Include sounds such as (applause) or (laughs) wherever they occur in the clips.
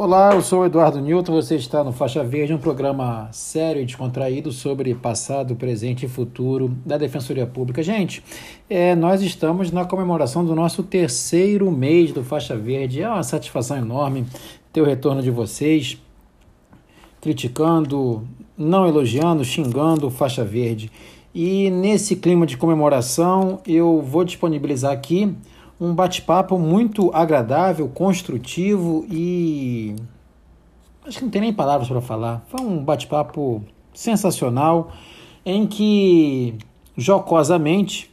Olá, eu sou o Eduardo Newton, você está no Faixa Verde, um programa sério e descontraído sobre passado, presente e futuro da Defensoria Pública. Gente, é, nós estamos na comemoração do nosso terceiro mês do Faixa Verde. É uma satisfação enorme ter o retorno de vocês, criticando, não elogiando, xingando Faixa Verde. E nesse clima de comemoração, eu vou disponibilizar aqui um bate-papo muito agradável, construtivo e. Acho que não tem nem palavras para falar. Foi um bate-papo sensacional em que, jocosamente,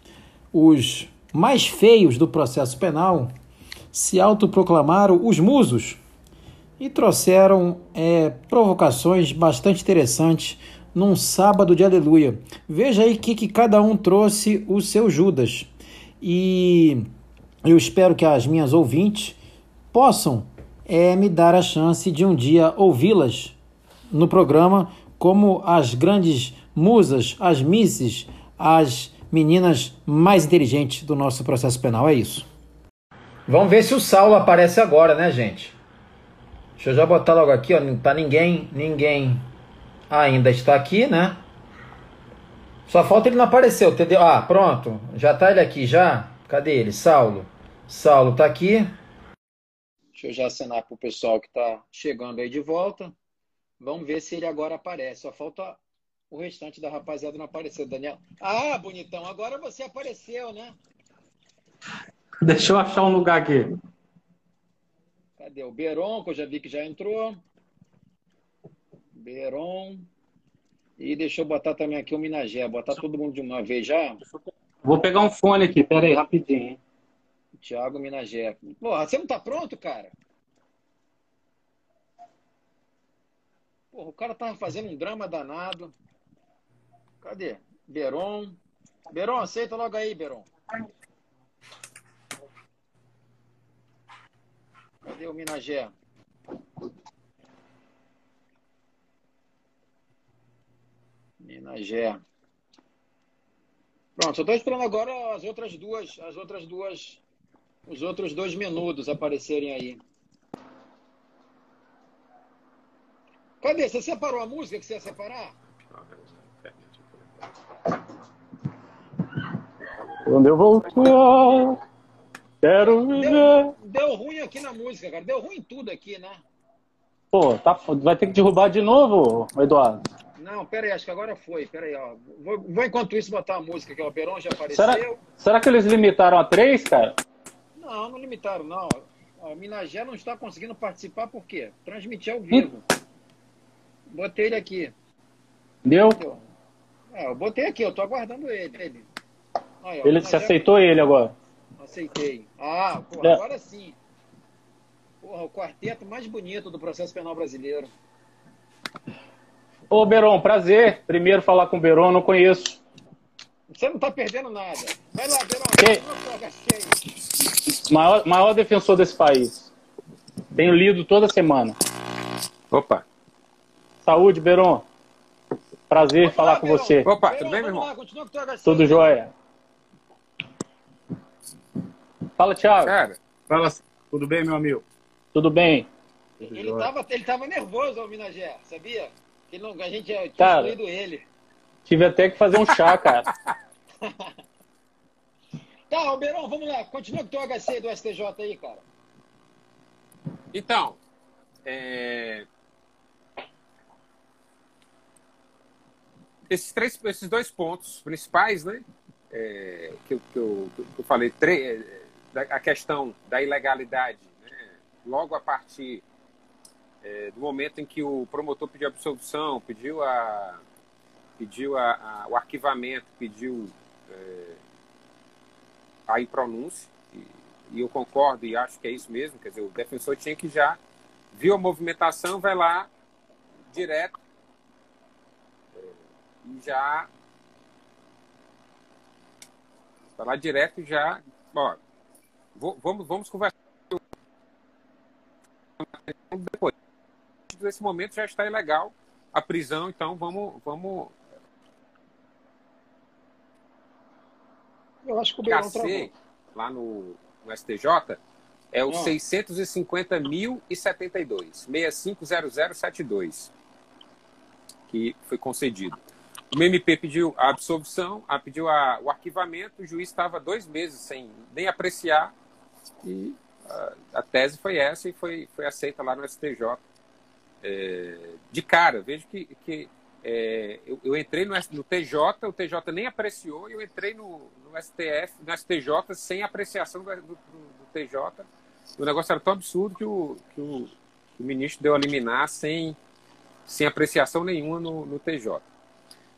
os mais feios do processo penal se autoproclamaram os musos e trouxeram é, provocações bastante interessantes num sábado de aleluia. Veja aí que, que cada um trouxe o seu Judas. E eu espero que as minhas ouvintes possam é, me dar a chance de um dia ouvi-las no programa como as grandes musas, as misses, as meninas mais inteligentes do nosso processo penal. É isso. Vamos ver se o Saulo aparece agora, né, gente? Deixa eu já botar logo aqui, ó. Não tá ninguém, ninguém ainda está aqui, né? Só falta ele não aparecer, entendeu? Ah, pronto. Já tá ele aqui já. Cadê ele? Saulo. Saulo está aqui. Deixa eu já assinar para o pessoal que está chegando aí de volta. Vamos ver se ele agora aparece. Só falta o restante da rapaziada não aparecer. Daniel. Ah, bonitão, agora você apareceu, né? Deixa eu achar um lugar aqui. Cadê o Beron, que eu já vi que já entrou. Beron. E deixa eu botar também aqui o Minagé. Botar todo mundo de uma vez já. Vou pegar um fone aqui, pera aí, rapidinho. Thiago Minagé. Porra, você não tá pronto, cara? Porra, o cara tava fazendo um drama danado. Cadê? Beron. Beron, aceita logo aí, Beron. Cadê o Minagé? Minagé. Pronto, só tô esperando agora as outras duas, as outras duas os outros dois menudos aparecerem aí. Cadê? Você separou a música que você ia separar? Quando eu voltar, quero viver. Deu, deu ruim aqui na música, cara. Deu ruim tudo aqui, né? Pô, tá, vai ter que derrubar de novo, Eduardo? Não, pera aí, acho que agora foi. Pera aí, ó. Vou, vou enquanto isso botar a música, que o Operon já apareceu. Será, será que eles limitaram a três, cara? Não, não limitaram, não. O Minagé não está conseguindo participar por quê? Transmitir ao vivo. Botei ele aqui. Deu? É, eu botei aqui, eu tô aguardando ele. Ele, Aí, ó, ele se aceitou ele agora? Aceitei. Ah, porra, é. agora sim. Porra, o quarteto mais bonito do processo penal brasileiro. Ô, Beron, prazer. Primeiro falar com o Beron, não conheço. Você não tá perdendo nada. Vai lá, Beron. Que... Maior, maior defensor desse país. Tenho lido toda semana. Opa. Saúde, Beron. Prazer falar lá, com Beron. você. Opa, Beron, tudo bem, meu irmão? Lá, tudo jóia. Fala, Thiago. Cara, fala. Tudo bem, meu amigo? Tudo bem. Ele estava ele tava nervoso, o Minagé, sabia? Que não, a gente tinha cara, excluído ele. Tive até que fazer um chá, cara. (laughs) Tá, Alberão, vamos lá. Continua com o teu HC do STJ aí, cara. Então, é... esses, três, esses dois pontos principais, né? É, que, eu, que, eu, que eu falei, é, a questão da ilegalidade, né? logo a partir é, do momento em que o promotor pediu absolvição, pediu, a, pediu a, a o arquivamento, pediu é, a impronúncia, e, e eu concordo e acho que é isso mesmo, quer dizer, o defensor tinha que já viu a movimentação, vai lá direto é, e já vai lá direto e já, ó, vamos, vamos conversar depois. Nesse momento já está ilegal a prisão, então vamos, vamos Eu acho que o Beirão travou. lá no, no STJ, É o ah. 650.072, 650072, que foi concedido. O MP pediu a absolvição, a, pediu a, o arquivamento, o juiz estava dois meses sem nem apreciar e a, a tese foi essa e foi, foi aceita lá no STJ é, de cara. Vejo que, que é, eu, eu, entrei no, no, TJ, o TJ nem apreciou, e eu entrei no, no STF, no STJ, sem apreciação do, do, do, TJ. O negócio era tão absurdo que o, que o, que o ministro deu a liminar sem, sem apreciação nenhuma no, no TJ.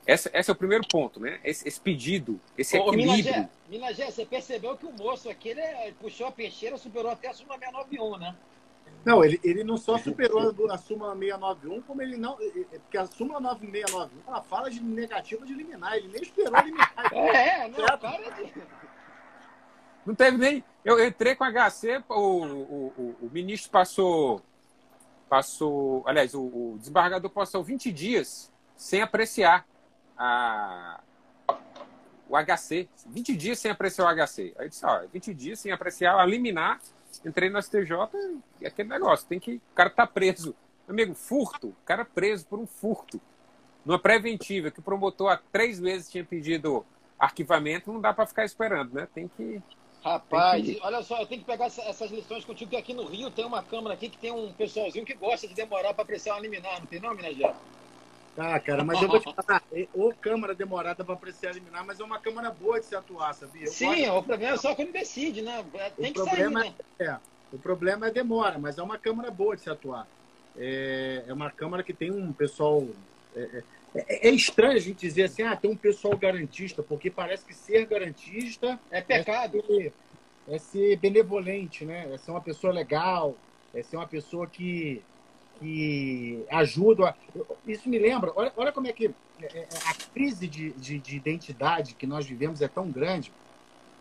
Esse, esse, é o primeiro ponto, né? Esse, esse pedido, esse Ô, equilíbrio. Minagé, você percebeu que o moço aqui ele puxou a peixeira, superou até a Súmula 691, né? Não, ele, ele não só superou a súmula 691, como ele não. Porque a súmula 9691 ela fala de negativa de liminar, ele nem esperou liminar. É, não, para de. Não teve nem. Eu entrei com HC, o, o, o, o ministro passou. Passou. Aliás, o, o desembargador passou 20 dias sem apreciar a, o HC. 20 dias sem apreciar o HC. Aí disse, ó, 20 dias sem apreciar, a liminar, entrei no STJ e aquele negócio, tem que. O cara tá preso. Amigo, furto, o cara preso por um furto. Numa preventiva, que o promotor há três meses tinha pedido arquivamento, não dá para ficar esperando, né? Tem que. Rapaz, tem que... olha só, eu tenho que pegar essas lições contigo, que aqui no Rio tem uma câmara aqui que tem um pessoalzinho que gosta de demorar para apreciar uma liminar, não tem não, Minas Gerais? Tá, cara, mas eu vou te falar, ou câmara demorada para apreciar eliminar, mas é uma câmara boa de se atuar, sabia? Eu Sim, gosto... o problema é só quando decide, né? É, tem o que problema sair, né? É, o problema é demora, mas é uma câmara boa de se atuar. É, é uma câmara que tem um pessoal. É, é, é, é estranho a gente dizer assim, ah, tem um pessoal garantista, porque parece que ser garantista é pecado. É ser, é ser benevolente, né? É ser uma pessoa legal, é ser uma pessoa que que ajudam. A... Isso me lembra, olha, olha como é que é, é, a crise de, de, de, identidade que nós vivemos é tão grande.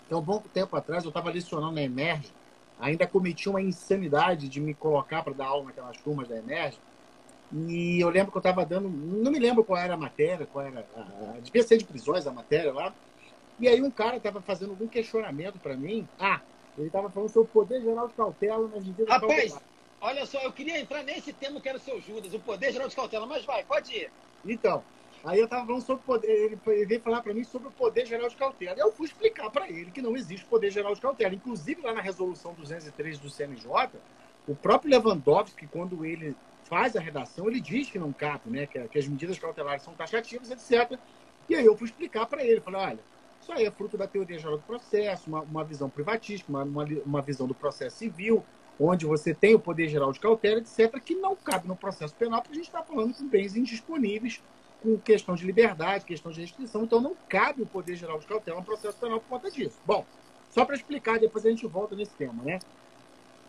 Então, um bom tempo atrás, eu estava lecionando na Emerge, ainda cometi uma insanidade de me colocar para dar aula naquelas turmas da Emerge. E eu lembro que eu estava dando, não me lembro qual era a matéria, qual era, a, devia ser de prisões a matéria lá. E aí um cara estava fazendo algum questionamento para mim. Ah, ele estava falando sobre o poder geral de cautela nas medidas Rapaz, Olha só, eu queria entrar nesse tema que era o seu Judas, o poder geral de cautela, mas vai, pode ir. Então, aí eu estava falando sobre o poder, ele, veio falar para mim sobre o poder geral de cautela. Eu fui explicar para ele que não existe poder geral de cautela. Inclusive, lá na resolução 203 do CNJ, o próprio Lewandowski, quando ele faz a redação, ele diz que não cabe, né, que, que as medidas cautelares são taxativas, etc. E aí eu fui explicar para ele, falei, olha, isso aí é fruto da teoria geral do processo, uma, uma visão privatística, uma, uma, uma visão do processo civil, onde você tem o poder geral de cautela, etc., que não cabe no processo penal, porque a gente está falando com bens indisponíveis, com questão de liberdade, questão de restrição, então não cabe o poder geral de cautela no processo penal por conta disso. Bom, só para explicar, depois a gente volta nesse tema, né?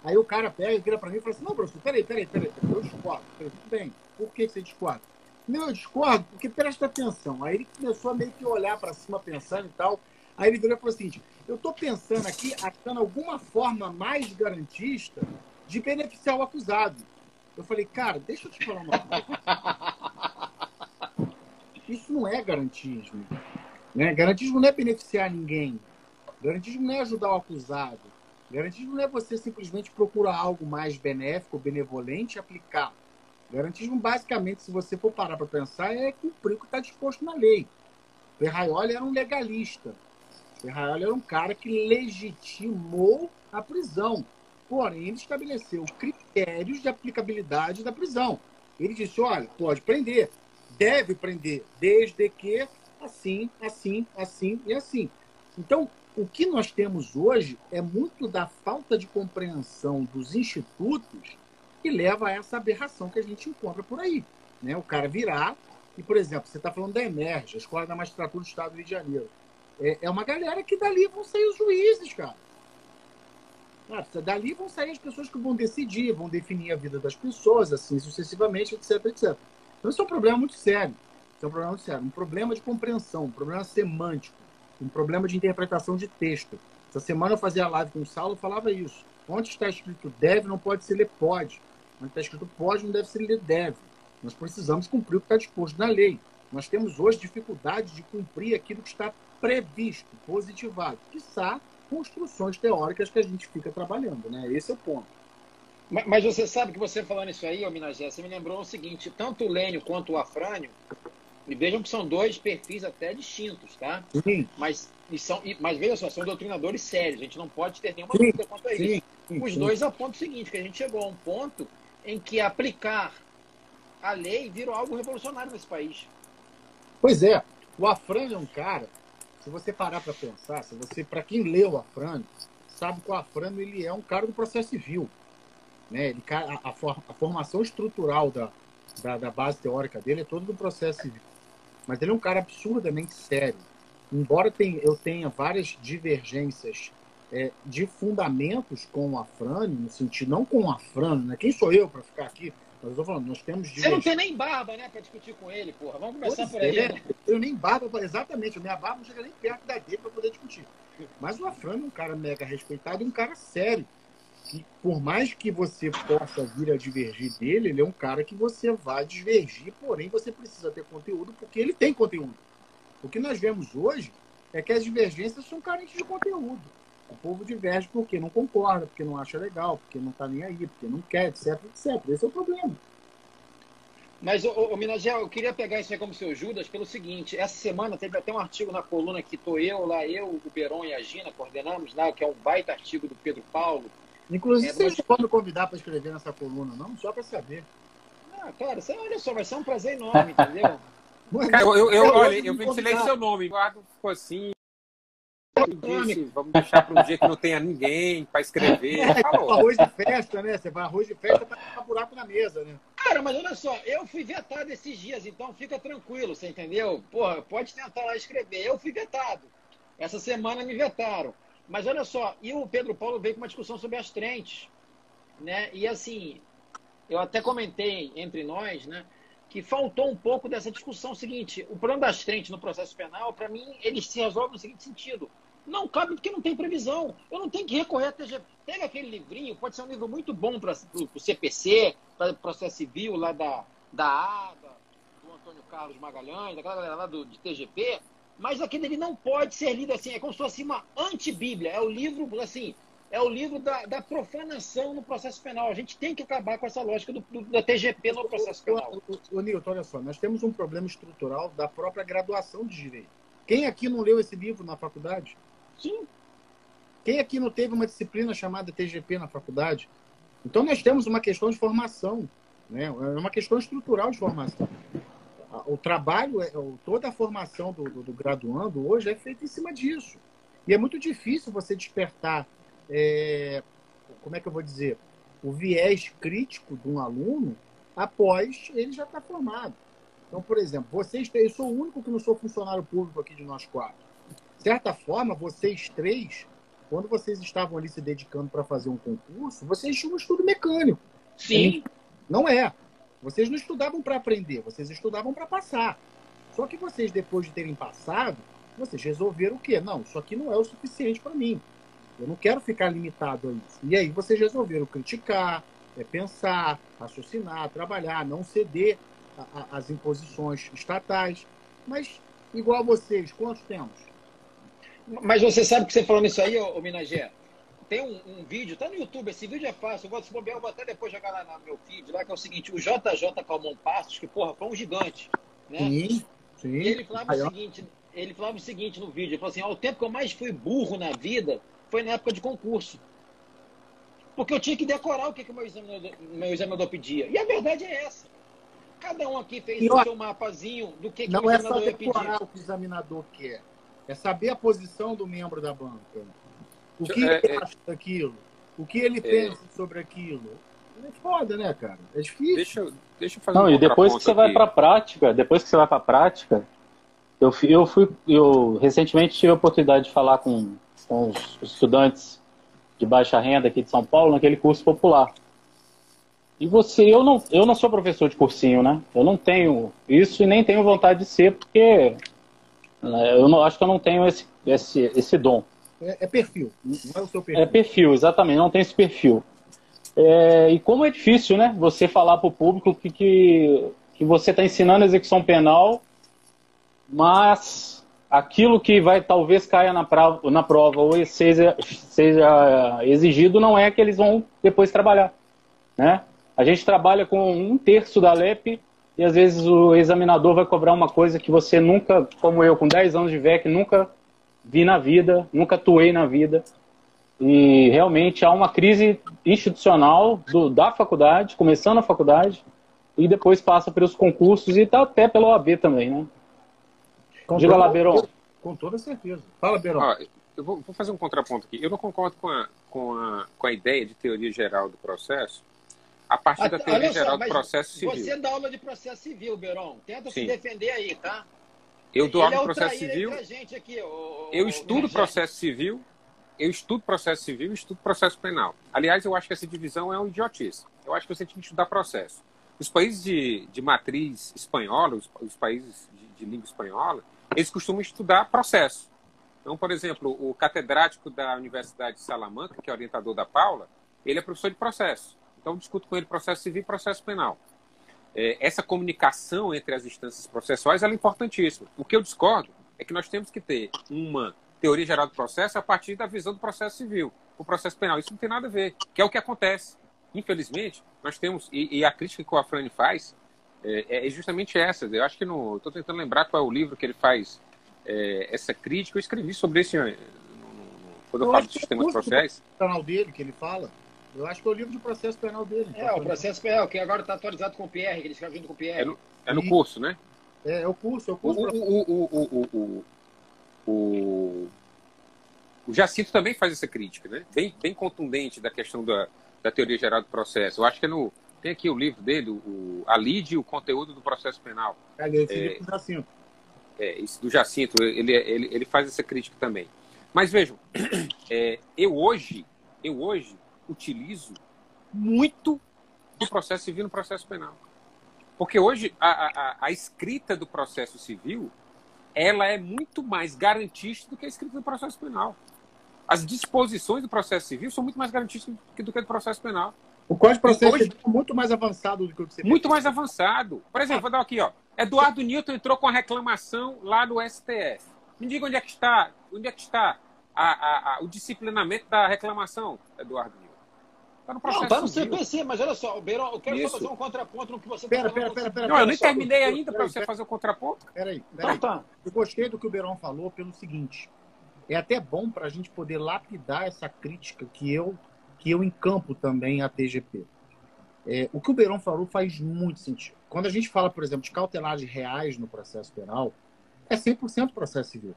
Aí o cara pega e vira para mim e fala assim: não, professor, peraí, peraí, peraí, eu discordo. Falei, tudo bem, por que você discorda? Não, eu discordo porque presta atenção. Aí ele começou a meio que olhar para cima pensando e tal. Aí ele virou e falou assim: eu estou pensando aqui, achando alguma forma mais garantista de beneficiar o acusado. Eu falei, cara, deixa eu te falar uma coisa. Isso não é garantismo. Né? Garantismo não é beneficiar ninguém. Garantismo não é ajudar o acusado. Garantismo não é você simplesmente procurar algo mais benéfico, benevolente e aplicar. Garantismo, basicamente, se você for parar para pensar, é cumprir o que está disposto na lei. Ferraioli era um legalista. Ferrari era um cara que legitimou a prisão. Porém, ele estabeleceu critérios de aplicabilidade da prisão. Ele disse: olha, pode prender, deve prender, desde que assim, assim, assim e assim. Então, o que nós temos hoje é muito da falta de compreensão dos institutos que leva a essa aberração que a gente encontra por aí. Né? O cara virar, e, por exemplo, você está falando da Emerge, a Escola da Magistratura do Estado do Rio de Janeiro. É, é uma galera que dali vão sair os juízes, cara. Dali vão sair as pessoas que vão decidir, vão definir a vida das pessoas, assim sucessivamente, etc, etc. Então, isso é um problema muito sério. Isso é um problema muito sério. Um problema de compreensão, um problema semântico, um problema de interpretação de texto. Essa semana eu fazia a live com o Saulo falava isso. Onde está escrito deve, não pode ser ler pode. Onde está escrito pode, não deve ser ler deve. Nós precisamos cumprir o que está disposto na lei. Nós temos hoje dificuldade de cumprir aquilo que está previsto, positivado. Quiçá construções teóricas que a gente fica trabalhando, né? Esse é o ponto. Mas, mas você sabe que você falando isso aí, Minagé, você me lembrou o seguinte, tanto o Lênio quanto o Afrânio, e vejam que são dois perfis até distintos, tá? Sim. Mas, e são, e, mas veja só, são doutrinadores sérios, a gente não pode ter nenhuma dúvida quanto a isso. Sim, sim, Os dois apontam o seguinte, que a gente chegou a um ponto em que aplicar a lei virou algo revolucionário nesse país. Pois é, o Afrânio é um cara, se você parar para pensar, se você, para quem leu o Afrânio, sabe que o Afrânio ele é um cara do processo civil, né? Ele, a, a a formação estrutural da, da, da base teórica dele é toda do processo civil, mas ele é um cara absurdamente sério. Embora tenha- eu tenha várias divergências é, de fundamentos com o Afrânio, no sentido não com o Afrânio, né? Quem sou eu para ficar aqui? Mas eu tô falando, nós temos Você não tem nem barba, né, pra discutir com ele, porra. Vamos começar Pois por aí. é, né? Eu nem barba, exatamente, minha barba não chega nem perto da dele para poder discutir. Mas o Afrânio é um cara mega respeitado e um cara sério. Que por mais que você possa vir a divergir dele, ele é um cara que você vai divergir, porém você precisa ter conteúdo, porque ele tem conteúdo. O que nós vemos hoje é que as divergências são carentes de conteúdo. O povo diverge porque não concorda, porque não acha legal, porque não está nem aí, porque não quer, etc, etc. Esse é o problema. Mas, ô, ô, Minagel, eu queria pegar isso aí como seu Judas pelo seguinte. Essa semana teve até um artigo na coluna que tô eu, lá eu, o Beron e a Gina coordenamos, lá, que é um baita artigo do Pedro Paulo. Inclusive, É, vocês mas- podem me convidar para escrever nessa coluna, não? Só para saber. Ah, cara, você, olha só, vai ser um prazer enorme, entendeu? (laughs) Cara, eu, eu, eu, Eu olha, eu me ventilei seu nome. Ficou assim. Disse, vamos deixar para um dia que não tenha ninguém para escrever. É, Falou. arroz de festa, né? Você vai arroz de festa para buraco na mesa, né? Cara, mas olha só, eu fui vetado esses dias, então fica tranquilo, você entendeu? Porra, pode tentar lá escrever. Eu fui vetado. Essa semana me vetaram. Mas olha só, e o Pedro Paulo veio com uma discussão sobre as trentes, né? E assim, eu até comentei entre nós, né? Que faltou um pouco dessa discussão seguinte. O problema das trentes no processo penal, para mim, ele se resolve no seguinte sentido. Não cabe porque não tem previsão. Eu não tenho que recorrer a TGP. Pega aquele livrinho, pode ser um livro muito bom para o CPC, para o processo civil lá da, da ADA, do Antônio Carlos Magalhães, daquela galera lá do, de TGP, mas aquele ele não pode ser lido assim, é como se fosse uma antibíblia. É o livro, assim, é o livro da, da profanação no processo penal. A gente tem que acabar com essa lógica do, do- da TGP no processo penal. Ô, Nilton, olha só, nós temos um problema estrutural da própria graduação de direito. Quem aqui não leu esse livro na faculdade? Sim. Quem aqui não teve uma disciplina chamada TGP na faculdade? Então nós temos uma questão de formação, né? É uma questão estrutural de formação. O trabalho, é- toda a formação do, do- do graduando hoje é feita em cima disso. E é muito difícil você despertar, é, como é que eu vou dizer, o viés crítico de um aluno após ele já estar formado. Então, por exemplo, vocês eu sou o único que não sou funcionário público aqui de nós quatro. De certa forma, vocês três, quando vocês estavam ali se dedicando para fazer um concurso, vocês tinham um estudo mecânico. Sim. Não é. Vocês não estudavam para aprender, vocês estudavam para passar. Só que vocês, depois de terem passado, vocês resolveram o quê? Não, isso aqui não é o suficiente para mim. Eu não quero ficar limitado a isso. E aí vocês resolveram criticar, é, pensar, raciocinar, trabalhar, não ceder às imposições estatais. Mas, igual a vocês, quantos temos? Mas você sabe que você falando isso aí, ô, ô Minagé, tem um, um vídeo, tá no YouTube, esse vídeo é fácil, eu vou, se bobear, eu vou até depois jogar lá no meu feed, lá que é o seguinte, o JJ Calmon Passos, que porra, foi um gigante, né? Sim, sim. E ele falava o seguinte, ele falava o seguinte no vídeo, ele falou assim, ó, o tempo que eu mais fui burro na vida foi na época de concurso. Porque eu tinha que decorar o que, que o meu examinador, meu examinador pedia. E a verdade é essa. Cada um aqui fez E o seu mapazinho do que, que Não o é só examinador ia pedir. decorar o que o examinador quer. É saber a posição do membro da banca. O que É, ele é. acha daquilo. O que ele pensa sobre aquilo. É foda, né, cara? É difícil. Deixa, eu- deixa eu fazer Não, um e depois que você vai aqui. para a prática, depois que você vai para a prática, eu fui, eu fui, eu recentemente tive a oportunidade de falar com, com os estudantes de baixa renda aqui de São Paulo naquele curso popular. E você, eu não, eu não sou professor de cursinho, né? Eu não tenho isso e nem tenho vontade de ser, porque eu não, acho que eu não tenho esse, esse, esse dom. É, é perfil. Não é o seu perfil. É perfil, exatamente, não tem esse perfil. É, e como é difícil, né? Você falar para o público que, que, que você está ensinando execução penal, mas aquilo que vai talvez caia na, prova, na prova ou seja, seja exigido não é que eles vão depois trabalhar. Né? A gente trabalha com um terço da LEP e às vezes o examinador vai cobrar uma coisa que você nunca, como eu, com 10 anos de VEC, nunca vi na vida, nunca atuei na vida. E realmente há uma crise institucional do, da faculdade, começando a faculdade, e depois passa pelos concursos e tá até pela OAB também, né? Com Diga toda, lá, Beron. Com toda certeza. Fala, Beron. Ó, eu vou, vou, fazer um contraponto aqui. Eu não concordo com a, com a, com a ideia de teoria geral do processo a partir da teoria geral só, do processo civil. Você dá aula de processo civil, Beron. Tenta Sim. se defender aí, tá? Eu dou aula de é processo civil. Aqui, o, eu estudo processo civil, eu estudo processo civil e estudo processo penal. Aliás, eu acho que essa divisão é um idiotice. Eu acho que você tem que estudar processo. Os países de, de matriz espanhola, os, os países de, de língua espanhola, eles costumam estudar processo. Então, por exemplo, o catedrático da Universidade de Salamanca, que é orientador da Paula, ele é professor de processo. Então, eu discuto com ele processo civil e processo penal. É, essa comunicação entre as instâncias processuais é importantíssima. O que eu discordo é que nós temos que ter uma teoria geral do processo a partir da visão do processo civil, o processo penal. Isso não tem nada a ver, que é o que acontece. Infelizmente, nós temos, e, e a crítica que o Afrani faz é, é justamente essa. Eu acho que no. Estou tentando lembrar qual é o livro que ele faz é, essa crítica. Eu escrevi sobre esse. No, quando eu, eu falo de sistemas processuais. O canal dele que ele fala. Eu acho que é o livro de processo penal dele. É, o processo penal, que agora está atualizado com o PR, que ele escreve junto com o PR. É no, é no curso, né? É, é o curso, é o curso. O, o, o, o, o, o Jacinto também faz essa crítica, né? Bem, bem contundente da questão da, da teoria geral do processo. Eu acho que é no, tem aqui o livro dele, o, a LID e o conteúdo do processo penal. É, esse é, livro do Jacinto. É, esse do Jacinto, ele, ele, ele faz essa crítica também. Mas vejam, (clears throat) é, eu hoje, eu hoje utilizo muito do processo civil no processo penal. Porque hoje a, a, a escrita do processo civil ela é muito mais garantista do que a escrita do processo penal. As disposições do processo civil são muito mais garantistas do que, do processo penal. O Código de Processo hoje, é muito mais avançado do que o que você Muito mais avançado. Por exemplo, vou dar aqui, ó. Eduardo Newton entrou com a reclamação lá no STF. Me diga onde é que está, onde é que está a, a, a, o disciplinamento da reclamação, Eduardo Newton. Está no processo. Não, está no CPC, mas olha só, Beirão, eu quero fazer um contraponto no que você pera, pera, pera, pera, Não, eu nem terminei ainda para você fazer o contraponto. Peraí, peraí. Então, tá. Eu gostei do que o Beirão falou pelo seguinte. É até bom para a gente poder lapidar essa crítica que eu que eu encampo também a TGP. É, o que o Beirão falou faz muito sentido. Quando a gente fala, por exemplo, de cautelares reais no processo penal, é 100% processo civil.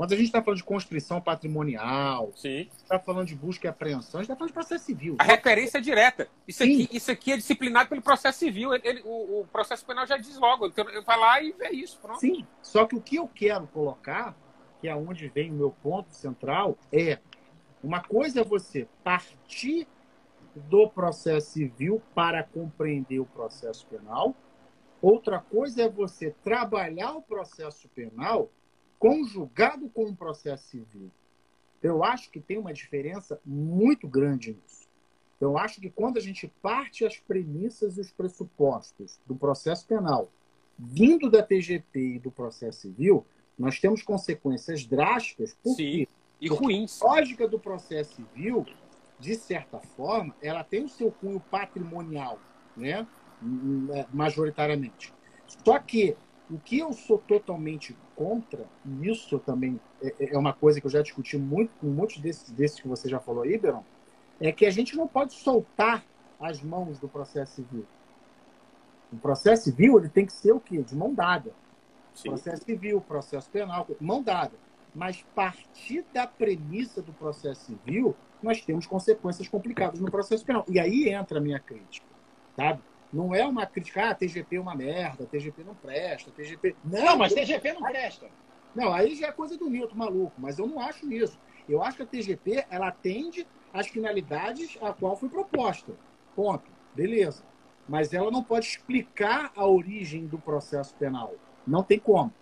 Quando a gente está falando de constrição patrimonial, está falando de busca e apreensão, a gente está falando de processo civil. A referência é direta. Isso aqui, isso aqui é disciplinado pelo processo civil. Ele, ele, o, o, processo penal já diz logo. Então, eu vai lá e vê isso. Pronto. Sim. Só que o que eu quero colocar, que é onde vem o meu ponto central, é uma coisa é você partir do processo civil para compreender o processo penal. Outra coisa é você trabalhar o processo penal conjugado com o processo civil. Eu acho que tem uma diferença muito grande nisso. Eu acho que quando a gente parte as premissas e os pressupostos do processo penal, vindo da TGP e do processo civil, nós temos consequências drásticas. Por Sim, e ruins. A lógica do processo civil, de certa forma, ela tem o seu cunho patrimonial, né? majoritariamente. Só que o que eu sou totalmente contra, e isso também é, é, uma coisa que eu já discuti muito com muitos desses, desses que você já falou aí, Beron, é que a gente não pode soltar as mãos do processo civil. O processo civil ele tem que ser o quê? De mão dada. Sim. Processo civil, processo penal, mão dada. Mas partir da premissa do processo civil, nós temos consequências complicadas no processo penal. E aí entra a minha crítica, sabe? Não é uma crítica, ah, TGP é uma merda, TGP não presta, TGP. Não, mas TGP não presta. Não, aí já é coisa do Nilton maluco, mas eu não acho isso. Eu acho que a TGP ela atende às finalidades a qual foi proposta. Ponto. Beleza. Mas ela não pode explicar a origem do processo penal. Não tem como.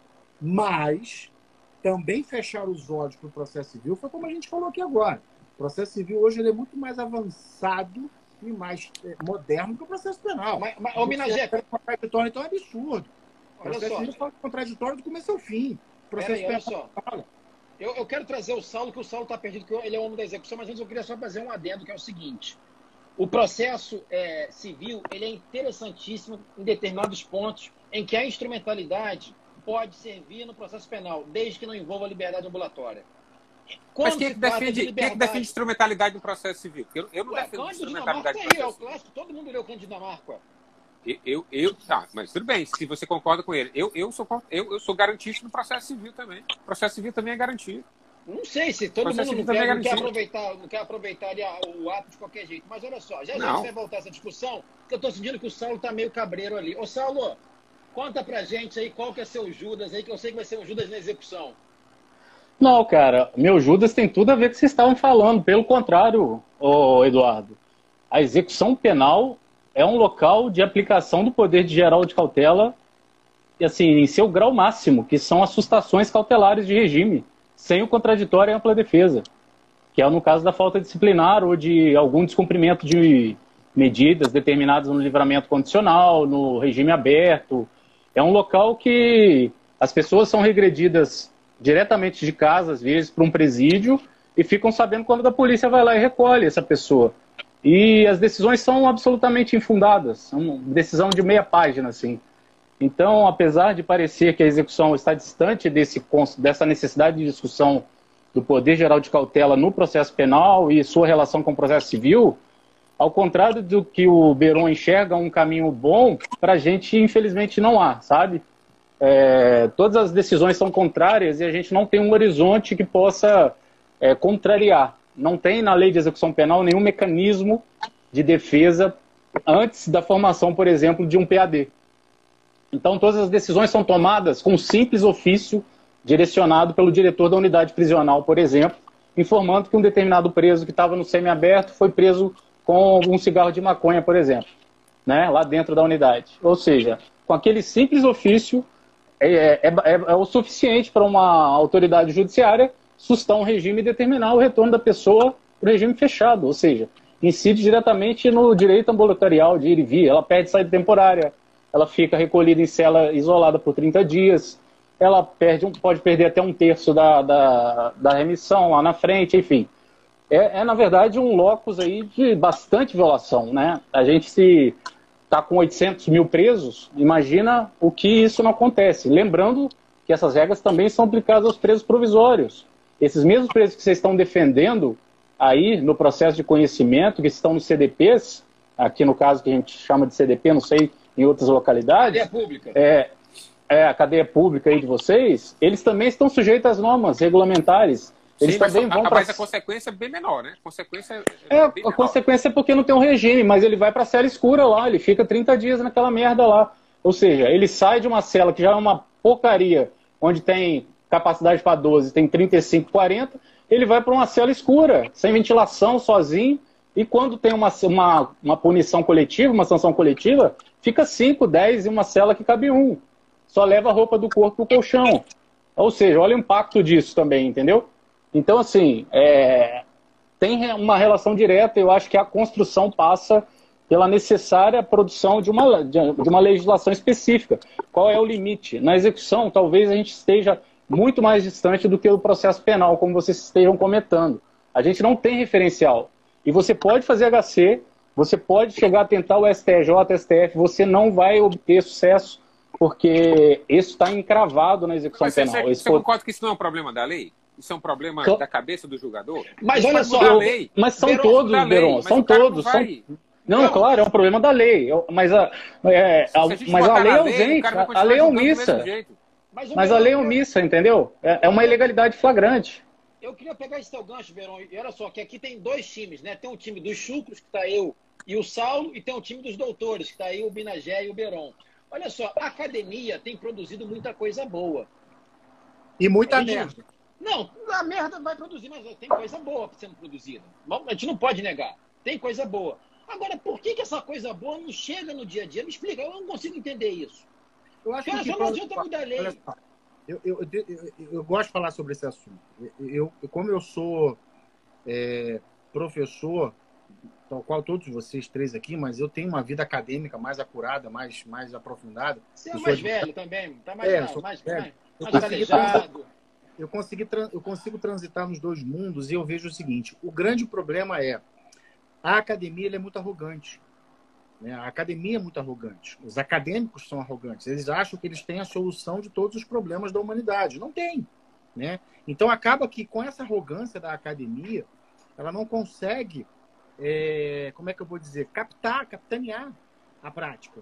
Mas também fechar os olhos para o processo civil foi como a gente falou aqui agora. O processo civil hoje é muito mais avançado e mais é, moderno que o processo penal. Mas, mas ô, Minagé... É contraditório, então é absurdo. O processo civil é contraditório do começo ao fim. Processo Peraí, olha penal. só. Eu, eu quero trazer o Saulo, que o Saulo está perdido, que ele é o homem da execução, mas antes eu queria só fazer um adendo, que é o seguinte. O processo é, civil ele é interessantíssimo em determinados pontos em que a instrumentalidade pode servir no processo penal, desde que não envolva a liberdade ambulatória. Quando Mas quem é que trata de defende, quem é que defende instrumentalidade no processo civil? Eu, eu não Ué, defendo Cândido instrumentalidade Dinamarca no tá aí, é o processo civil. clássico, todo mundo leu Cândido Dinamarca. Eu, eu, eu- tá, mas tudo bem, se você concorda com ele. Eu, eu, sou, eu, eu sou garantista no processo civil também. O processo civil também é garantido. Não sei se todo Processo mundo não civil quer, é não quer aproveitar, não quer aproveitar o ato de qualquer jeito. Mas olha só, já já a gente vai voltar essa discussão, porque eu estou sentindo que o Saulo está meio cabreiro ali. Ô Saulo, conta pra gente aí qual que é seu Judas aí, que eu sei que vai ser um Judas na execução. Não, cara, meu Judas tem tudo a ver com o que vocês estavam falando. Pelo contrário, ô Eduardo, a execução penal é um local de aplicação do poder de geral de cautela e assim, em seu grau máximo, que são assustações cautelares de regime, sem o contraditório e ampla defesa, que é no caso da falta disciplinar ou de algum descumprimento de medidas determinadas no livramento condicional, no regime aberto. É um local que as pessoas são regredidas diretamente de casa, às vezes, para um presídio e ficam sabendo quando a polícia vai lá e recolhe essa pessoa. E as decisões são absolutamente infundadas, são decisão de meia página, assim. Então, apesar de parecer que a execução está distante desse, dessa necessidade de discussão do poder geral de cautela no processo penal e sua relação com o processo civil, ao contrário do que o Beron enxerga um caminho bom, para a gente, infelizmente, não há, sabe? É, todas as decisões são contrárias e a gente não tem um horizonte que possa é, contrariar. Não tem na lei de execução penal nenhum mecanismo de defesa antes da formação, por exemplo, de um PAD. Então, todas as decisões são tomadas com um simples ofício direcionado pelo diretor da unidade prisional, por exemplo, informando que um determinado preso que estava no semiaberto foi preso com um cigarro de maconha, por exemplo, né, lá dentro da unidade. Ou seja, com aquele simples ofício, é, é, é, é o suficiente para uma autoridade judiciária sustar um regime e determinar o retorno da pessoa para o regime fechado, ou seja, incide diretamente no direito ambulatorial de ir e vir. Ela perde saída temporária, ela fica recolhida em cela isolada por 30 dias, ela perde, pode perder até um terço da, da, da remissão lá na frente, enfim. É, é, na verdade, um locus aí de bastante violação, né? A gente se está com 800 mil presos, imagina o que isso não acontece. Lembrando que essas regras também são aplicadas aos presos provisórios. Esses mesmos presos que vocês estão defendendo aí no processo de conhecimento, que estão nos CDPs, aqui no caso que a gente chama de CDP, não sei em outras localidades. Cadeia pública. É, é a cadeia pública aí de vocês, eles também estão sujeitos às normas regulamentares. Eles Sim, mas, também vão a, para mas a consequência é bem menor, né? A consequência é, bem a menor. consequência é porque não tem um regime, mas ele vai para a cela escura lá, ele fica 30 dias naquela merda lá. Ou seja, ele sai de uma cela que já é uma porcaria, onde tem capacidade para 12, tem 35, 40, ele vai para uma cela escura, sem ventilação, sozinho, e quando tem uma, uma, uma punição coletiva, uma sanção coletiva, fica 5, 10 em uma cela que cabe um. Só leva a roupa do corpo pro colchão. Ou seja, olha o impacto disso também, entendeu? Então, assim, é, tem uma relação direta. Eu acho que a construção passa pela necessária produção de uma, de uma legislação específica. Qual é o limite? Na execução, talvez a gente esteja muito mais distante do que o processo penal, como vocês estejam comentando. A gente não tem referencial. E você pode fazer HC, você pode chegar a tentar o STJ, STF, você não vai obter sucesso, porque isso está encravado na execução Mas você, penal. você, você foi- concorda que isso não é um problema da lei? Isso é um problema da cabeça do julgador? Mas olha só, eu-. Mas são Beron, todos, Beron, mas são todos. Não são-. Não, Não. claro, é um problema da lei. Eu- Mas a, é, a- a mas a botar lei é ausente, a, a lei é omissa. Mas, Mas a lei é omissa, entendeu? É, é uma ilegalidade flagrante. Eu queria pegar esse teu gancho, Beron. E olha só, que aqui tem dois times, né? Tem o time dos chucros, que tá eu e o Saulo, e tem o time dos doutores, que tá aí o Binagé e o Beron. Olha só, a academia tem produzido muita coisa boa. E muita gente- merda. Não, a merda vai produzir, mas tem coisa boa sendo produzida. A gente não pode negar. Tem coisa boa. Agora, por que, que essa coisa boa não chega no dia a dia? Me explica, eu não consigo entender isso. Eu acho Cara, que só não adianta mudar a lei. Eu, eu, eu, eu- gosto de falar sobre esse assunto. Eu, como eu sou é, professor, tal qual todos vocês três aqui, mas eu tenho uma vida acadêmica mais acurada, mais, mais aprofundada. Você é Eu mais sou velho também, tá mais, É, mais, mais, velho. mais- mais consegui, calejado. Eu, consegui eu consigo transitar nos dois mundos e eu vejo o seguinte: o grande problema é a academia é muito arrogante. né? A academia é muito arrogante. Os acadêmicos são arrogantes. Eles acham que eles têm a solução de todos os problemas da humanidade. Não tem. Né? Então acaba que com essa arrogância da academia, ela não consegue, é, como é que eu vou dizer, captar, capitanear a prática.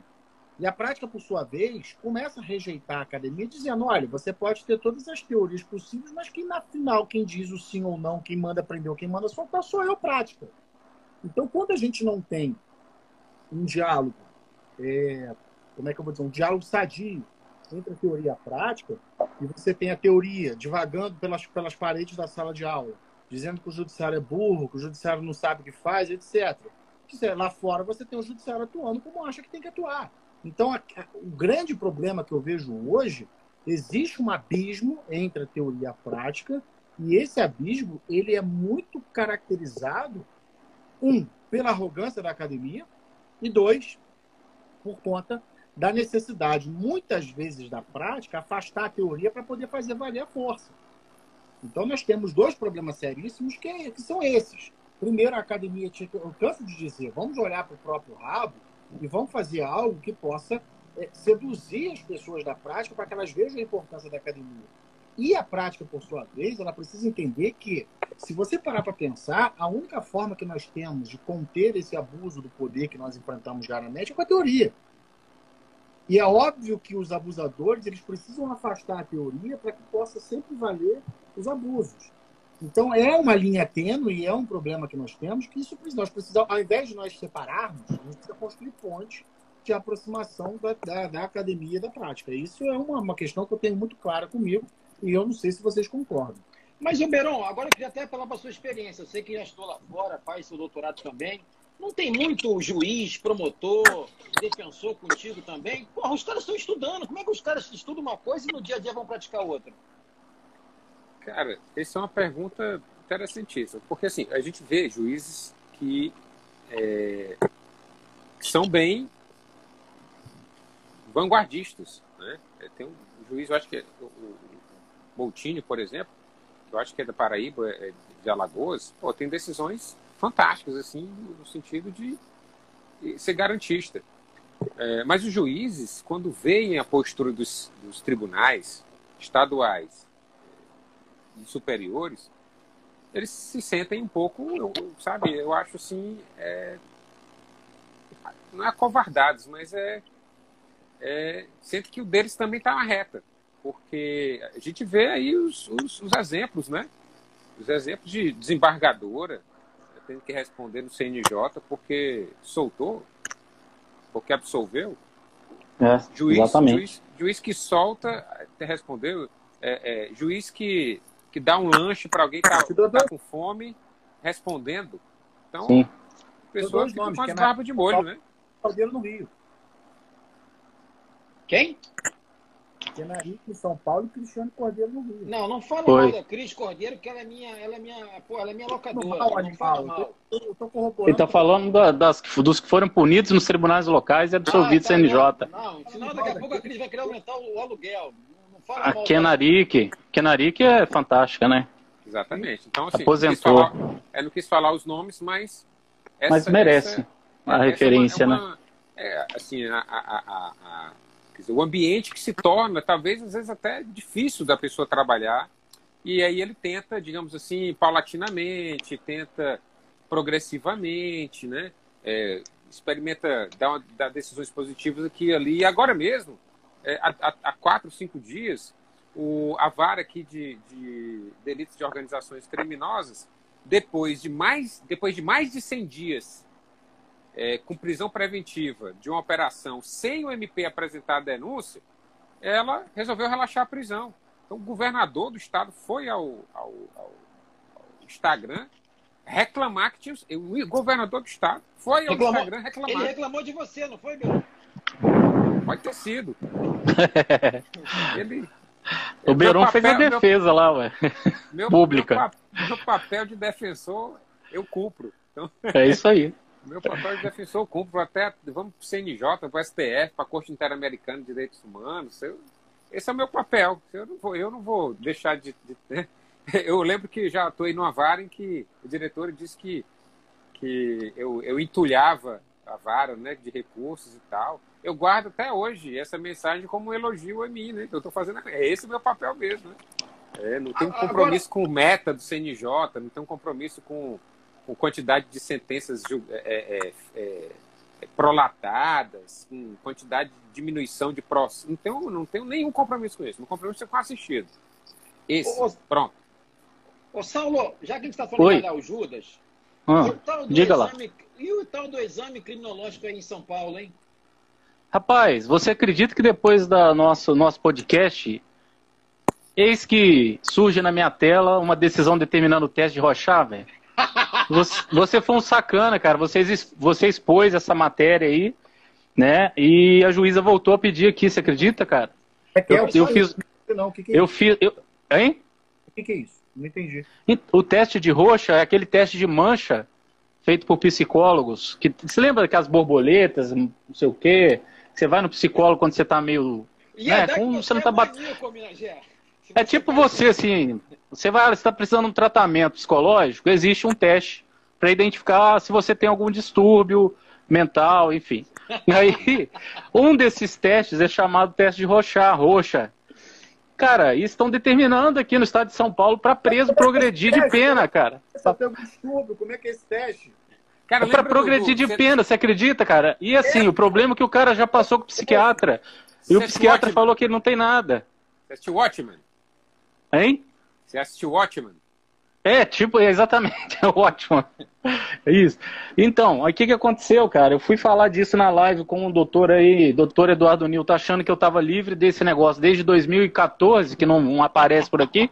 E a prática, por sua vez, começa a rejeitar a academia, dizendo: olha, você pode ter todas as teorias possíveis, mas que na final quem diz o sim ou não, quem manda aprender ou quem manda soltar, sou eu, prática. Então, quando a gente não tem um diálogo, é, como é que eu vou dizer, um diálogo sadio entre a teoria e a prática, e você tem a teoria divagando pelas, pelas paredes da sala de aula, dizendo que o judiciário é burro, que o judiciário não sabe o que faz, etc. Lá fora você tem o judiciário atuando como acha que tem que atuar. Então, a, a, o grande problema que eu vejo hoje, existe um abismo entre a teoria e a prática, e esse abismo ele é muito caracterizado, um, pela arrogância da academia, e dois, por conta da necessidade, muitas vezes, da prática, afastar a teoria para poder fazer valer a força. Então, nós temos dois problemas seríssimos que, que são esses. Primeiro, a academia, eu canso de dizer, vamos olhar para o próprio rabo e vamos fazer algo que possa é, seduzir as pessoas da prática para que elas vejam a importância da academia. E a prática, por sua vez, ela precisa entender que, se você parar para pensar, a única forma que nós temos de conter esse abuso do poder que nós enfrentamos diariamente é com a teoria. E é óbvio que os abusadores eles precisam afastar a teoria para que possa sempre valer os abusos. Então é uma linha tênue e é um problema que nós temos que isso nós precisamos, ao invés de nós separarmos, a gente precisa construir pontes de aproximação da, da, da academia e da prática. Isso é uma, uma questão que eu tenho muito clara comigo e eu não sei se vocês concordam. Mas, Beron, agora eu queria até falar para sua experiência. Eu sei que já estou lá fora, faz seu doutorado também. Não tem muito juiz, promotor, defensor contigo também? Porra, os caras estão estudando. Como é que os caras estudam uma coisa e no dia a dia vão praticar outra? Cara, essa é uma pergunta interessantíssima. Porque, assim, a gente vê juízes que, é, são bem vanguardistas, né? Tem um juiz, eu acho que é o, o Moutinho, por exemplo, eu acho que é da Paraíba, é de Alagoas, pô, tem decisões fantásticas, assim, no sentido de ser garantista. É, mas os juízes, quando veem a postura dos, dos tribunais estaduais superiores, eles se sentem um pouco, eu, sabe, eu acho assim, é, não é acovardados, mas é, é sente que o deles também está na reta, porque a gente vê aí os, os, os exemplos, né? Os exemplos de desembargadora, tendo que responder no CNJ porque soltou, porque absolveu. É, juiz. Juiz, juiz que solta, respondeu, é, é, juiz que, que dá um lanche para alguém que está tá com fome, respondendo. Então, Sim. pessoa fica com as barbas de molho, né? Cordeiro no Rio. Quem? Kenarique em São Paulo e Cristiano Cordeiro no Rio. Não, não fala Foi. mal da Cris Cordeiro, que ela é minha, ela é minha, pô, ela é minha locadora. Não, Não, fala eu mal. tô, eu tô corroborando. Ele tá falando da- das, dos que foram punidos nos tribunais locais e absolvidos Ah, tá, CNJ. Não, não, senão daqui a pouco a Cris vai querer aumentar o, o aluguel. Fala A mal. Kenarique. Kenarique é fantástica, né? Exatamente. Então, assim, Aposentou. Não quis falar, é, não quis falar os nomes, mas. essa- Mas merece essa- a essa referência, é uma- né? é uma- é, assim, a, a- a- dizer, o ambiente que se torna, talvez, às vezes, até difícil da pessoa trabalhar. E aí ele tenta, digamos assim, paulatinamente, tenta progressivamente, né? É, experimenta dar, uma- dar decisões positivas aqui e ali. E agora mesmo, é, há, há- quatro, cinco dias, o, a vara aqui de, de delitos de organizações criminosas, depois de mais, depois de mais de 100 dias é, com prisão preventiva de uma operação sem o MP apresentar a denúncia, ela resolveu relaxar a prisão. Então, o governador do estado foi ao, ao- ao- Instagram reclamar que tinha. O governador do estado foi ao Reclamou. Instagram Ele reclamar. reclamou de você, não foi, meu? Pode ter sido. (laughs) Ele, O Beron meu fez a papel- defesa lá, ué. meu, (laughs) Pública. Meu, meu papel de defensor, eu cumpro. Então, É isso aí. (laughs) meu papel de defensor, eu cumpro. Até vamos para o CNJ, para o STF, para a Corte Interamericana de Direitos Humanos. Eu, esse é o meu papel. Eu não vou, eu não vou deixar de. de né? Eu lembro que já atuei numa vara em que o diretor disse que, que eu, eu entulhava a vara né, de recursos e tal. Eu guardo até hoje essa mensagem como um elogio a mim, né? Eu estou fazendo. É esse o meu papel mesmo, né? É, não tem compromisso Agora... com meta do CNJ, não tem um compromisso com, com quantidade de sentenças é, é, é, é, prolatadas, com quantidade de diminuição de processos. Não tenho, não tenho nenhum compromisso com isso. Meu compromisso é com assistido. Esse, ô, pronto. Ô, Saulo, já que a gente está falando Oi. de Judas, ah, diga exame, lá. E o tal do exame criminológico aí em São Paulo, hein? Rapaz, você acredita que depois do nosso, nosso podcast, eis que surge na minha tela uma decisão determinando o teste de Rochar, velho? (laughs) Você, você, foi um sacana, cara. Você, você expôs essa matéria aí, né? E a juíza voltou a pedir aqui, você acredita, cara? É que eu, é eu fiz. Não, que que é eu fiz. Eu, hein? O que, que é isso? Não entendi. O teste de roxa é aquele teste de mancha feito por psicólogos. Que, você lembra daquelas borboletas, não sei o quê? Você vai no psicólogo quando você está meio. E né, como você não tá batendo. É tipo você, assim, você vai, está precisando de um tratamento psicológico, existe um teste para identificar se você tem algum distúrbio mental, enfim. E (laughs) aí, um desses testes é chamado teste de roxa, roxa. Cara, e estão determinando aqui no estado de São Paulo para preso progredir de (laughs) pena, cara. Só tem algum distúrbio, como é que é esse teste? Cara, é pra progredir do... de pena, você acredita, cara? E assim, é. o problema é que o cara já passou com o psiquiatra. Você e o psiquiatra falou que ele não tem nada. Você assistiu Watchmen? Hein? Você assistiu Watchmen? É, tipo, é exatamente, (laughs) é ótimo. É isso. Então, o que, que aconteceu, cara? Eu fui falar disso na live com o doutor aí, doutor Eduardo Nil, tá achando que eu tava livre desse negócio desde 2014, que não, não aparece por aqui.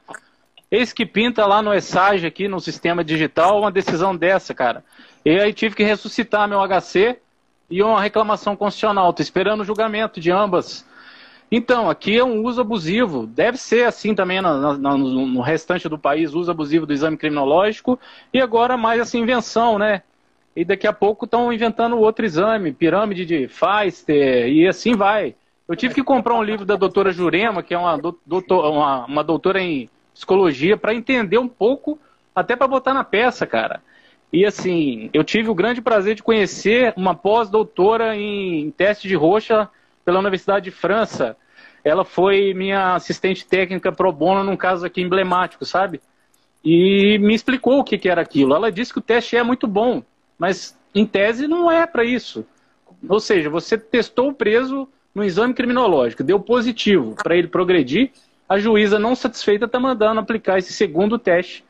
Eis que pinta lá no ESAG, aqui no sistema digital, uma decisão dessa, cara. E aí tive que ressuscitar meu HC e uma reclamação constitucional. Tô esperando o julgamento de ambas então, aqui é um uso abusivo. Deve ser assim também no, no, no, restante do país, uso abusivo do exame criminológico. E agora mais essa invenção, né? E daqui a pouco estão inventando outro exame, pirâmide de Feister, e assim vai. Eu tive que comprar um livro da doutora Jurema, que é uma, doutor, uma, uma doutora em psicologia, para entender um pouco, até para botar na peça, cara. E assim, eu tive o grande prazer de conhecer uma pós-doutora em teste de roxa pela Universidade de França, ela foi minha assistente técnica pro bono num caso aqui emblemático, sabe? E me explicou o que, que era aquilo. Ela disse que o teste é muito bom, mas em tese não é para isso. Ou seja, você testou o preso no exame criminológico, deu positivo para ele progredir, a juíza não satisfeita está mandando aplicar esse segundo teste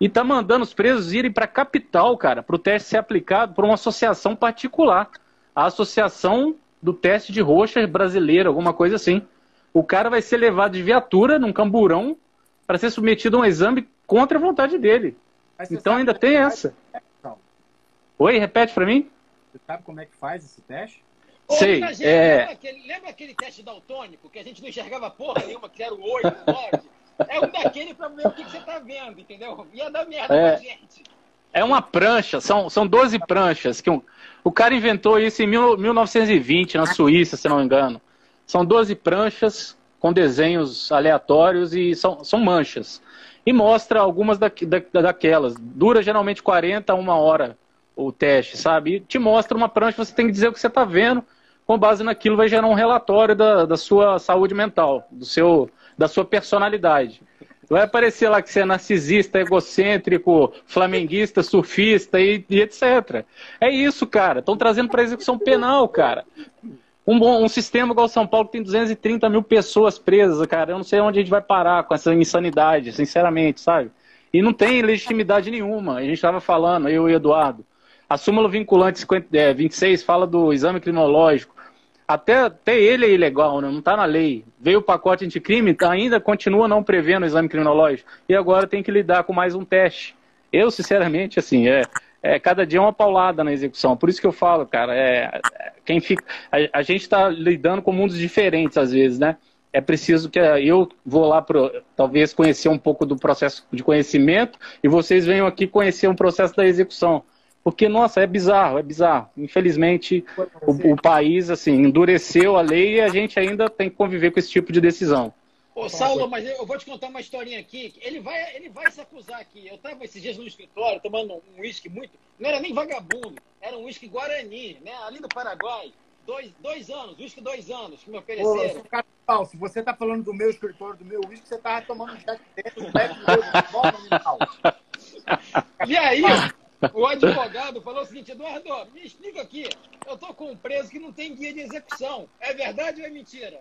e está mandando os presos irem para a capital, cara, para o teste ser aplicado por uma associação particular. A Associação do Teste de Roxa Brasileira, alguma coisa assim o cara vai ser levado de viatura num camburão para ser submetido a um exame contra a vontade dele. Então ainda tem essa. Oi, repete para mim. Você sabe como é que faz esse teste? Ô, Sei. Gente, é... lembra, aquele, lembra aquele teste daltônico que a gente não enxergava porra nenhuma, que era o 8, o 9? É um daquele para ver o que, que, você tá vendo, entendeu? Ia dar merda é... pra gente. É uma prancha, são, são 12 pranchas. que um, O cara inventou isso em mil, 1920, na Suíça, se não me engano. São 12 pranchas com desenhos aleatórios e são, são manchas. E mostra algumas da, da, daquelas. Dura geralmente 40 a uma hora o teste, sabe? E te mostra uma prancha, você tem que dizer o que você está vendo. Com base naquilo, vai gerar um relatório da, da sua saúde mental, do seu, da sua personalidade. Vai aparecer lá que você é narcisista, egocêntrico, flamenguista, surfista e, e etc. É isso, cara. Estão trazendo para execução penal, cara. Um, bom, um sistema igual São Paulo que tem 230 mil pessoas presas, cara. Eu não sei onde a gente vai parar com essa insanidade, sinceramente, sabe? E não tem legitimidade nenhuma. A gente estava falando, eu e o Eduardo. A súmula vinculante 50, é, 26 fala do exame criminológico. Até, até ele é ilegal, né? não está na lei. Veio o pacote anticrime, ainda continua não prevendo o exame criminológico. E agora tem que lidar com mais um teste. Eu, sinceramente, assim, é, é, cada dia é uma paulada na execução. Por isso que eu falo, cara, é, é quem fica, a, a gente está lidando com mundos diferentes às vezes, né? É preciso que eu vou lá para talvez conhecer um pouco do processo de conhecimento e vocês venham aqui conhecer um processo da execução. Porque, nossa, é bizarro, é bizarro. Infelizmente, o, o país, assim, endureceu a lei e a gente ainda tem que conviver com esse tipo de decisão. Ô, Saulo, mas eu vou te contar uma historinha aqui. Ele vai, ele vai se acusar aqui. Eu estava esses dias no escritório tomando um uísque muito. Não era nem vagabundo, era um uísque Guarani, né? Ali no Paraguai. Dois, dois anos, uísque dois anos que me ofereceram. Ô, se você está falando do meu escritório, do meu uísque, você estava tomando um cheque dentro do meu E aí, o advogado falou o seguinte, Eduardo, me explica aqui. Eu tô com um preso que não tem guia de execução. É verdade ou é mentira?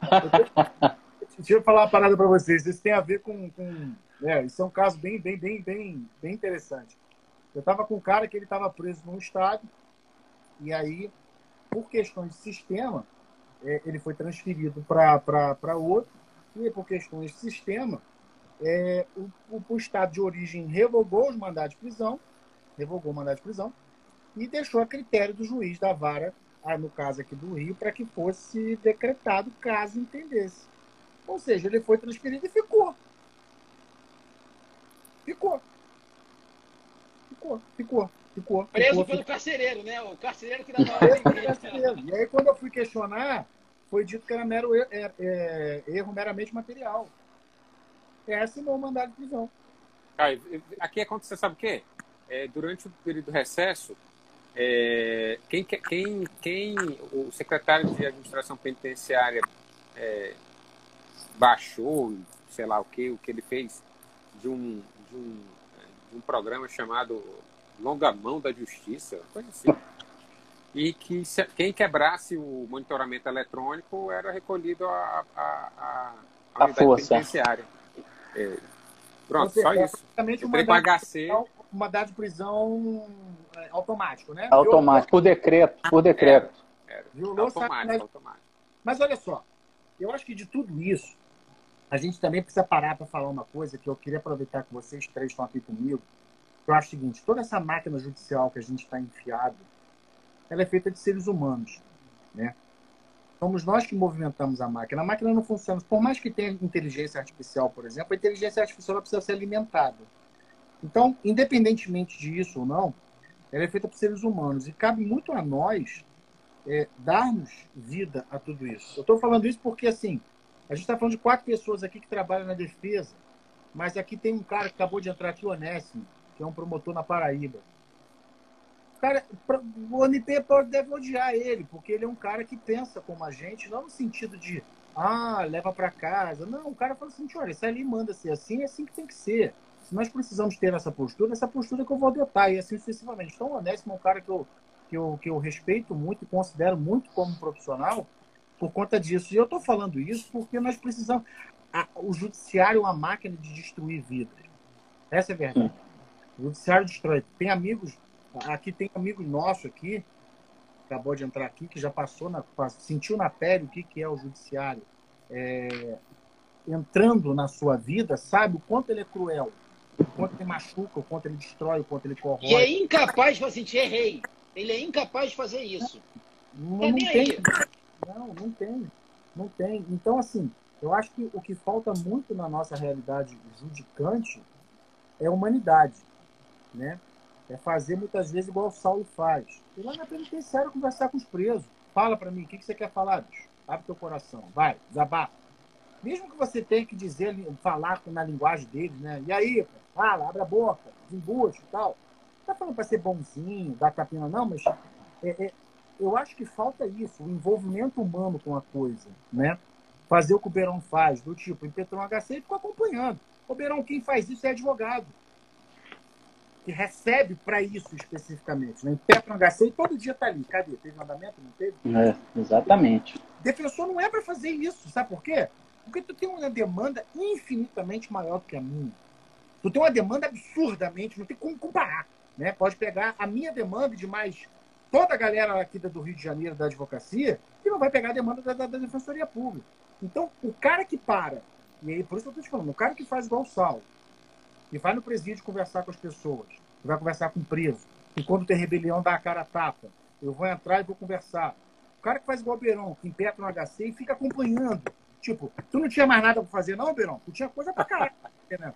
(laughs) Deixa eu falar uma parada para vocês. Isso tem a ver com. com é, isso é um caso bem, bem, bem, bem, bem interessante. Eu estava com um cara que ele estava preso num estádio, e aí, por questões de sistema, é, ele foi transferido para outro, e por questões de sistema, é, o, o, o, estado de origem revogou os mandados de prisão, revogou o mandado de prisão, e deixou a critério do juiz da vara, ah, no caso aqui do Rio, para que fosse decretado caso entendesse. Ou seja, ele foi transferido e ficou. Ficou. Ficou, ficou, ficou. Preso ficou, pelo ficou. carcereiro, né? O carcereiro que dava carcereiro. E aí, quando eu fui questionar, foi dito que era mero erro, é, é, erro meramente material. É assinou o mandado de prisão. aqui aconteceu, sabe o quê? É, durante o período do recesso, é, quem, quem, quem o secretário de administração penitenciária é, baixou, sei lá o que, o que ele fez de um, de um, de um programa chamado Longa Mão da Justiça, coisa assim. E que se, quem quebrasse o monitoramento eletrônico era recolhido a, a, a, a, a força. penitenciária. É, pronto, seja, só isso. Entrei para HC. Mandado de prisão é, automático, né? Automático, por decreto, por decreto. Era, era. Automático, automático. Mas olha só, eu acho que de tudo isso, a gente também precisa parar para falar uma coisa que eu queria aproveitar que vocês três estão aqui comigo. Eu acho o seguinte: toda essa máquina judicial que a gente está enfiado, ela é feita de seres humanos, né? Somos nós que movimentamos a máquina. A máquina não funciona. Por mais que tenha inteligência artificial, por exemplo, a inteligência artificial precisa ser alimentada. Então, independentemente disso ou não, ela é feita por seres humanos. E cabe muito a nós é, darmos vida a tudo isso. Eu estou falando isso porque, assim, a gente está falando de quatro pessoas aqui que trabalham na defesa, mas aqui tem um cara que acabou de entrar aqui, o Onésimo, que é um promotor na Paraíba. O, cara, o ONP deve odiar ele, porque ele é um cara que pensa como a gente, não no sentido de, ah, leva para casa. Não, o cara fala assim, olha, isso ali manda ser assim, é assim que tem que ser. Se nós precisamos ter essa postura, essa postura que eu vou adotar, e assim sucessivamente. Então, o Onésimo é um cara que eu, que eu, que eu respeito muito e considero muito como profissional, por conta disso. E eu estou falando isso porque nós precisamos. A, o judiciário é uma máquina de destruir vidas. Essa é a verdade. O judiciário destrói. Tem amigos, aqui tem amigos nossos aqui, acabou de entrar aqui, que já passou, na, sentiu na pele o que, que é o judiciário. É, entrando na sua vida, sabe o quanto ele é cruel, o quanto ele machuca, o quanto ele destrói, o quanto ele corrói. E é incapaz de falar assim, errei. Ele é incapaz de fazer isso. Não, não, não tem. Não, não tem. Não tem. Então, assim, eu acho que o que falta muito na nossa realidade judicante é humanidade, né? É fazer muitas vezes igual o Saulo faz. Ir lá na penitenciária conversar com os presos. Fala para mim, o que, que você quer falar, bicho? Abre teu coração. Vai, desabafa. Mesmo que você tenha que dizer, falar na linguagem deles, né? E aí, fala, abre a boca, desembucha e tal. Não tá falando para ser bonzinho, dar capina, não, mas é, é, eu acho que falta isso, o envolvimento humano com a coisa, né? Fazer o que o Beirão faz, do tipo, em Petrão HC, ele ficou acompanhando. O Beirão, quem faz isso é advogado. Que recebe para isso especificamente. Né? Em Petron HC, todo dia está ali. Cadê? Teve mandamento? Não teve? É, exatamente. Defensor não é para fazer isso, sabe por quê? Porque tu tem uma demanda infinitamente maior do que a minha. Tu tem uma demanda absurdamente, não tem como comparar. Né? Pode pegar a minha demanda de mais toda a galera aqui do Rio de Janeiro da advocacia que não vai pegar a demanda da, da, da Defensoria Pública. Então, o cara que para, e aí por isso eu estou te falando, o cara que faz igual o Sal, que vai no presídio conversar com as pessoas, vai conversar com o preso, e quando tem rebelião dá a cara a tapa, eu vou entrar e vou conversar. O cara que faz igual o Beirão, que impeta no HC e fica acompanhando. Tipo, tu não tinha mais nada para fazer, não, Beirão? Tu tinha coisa para caralho. Né?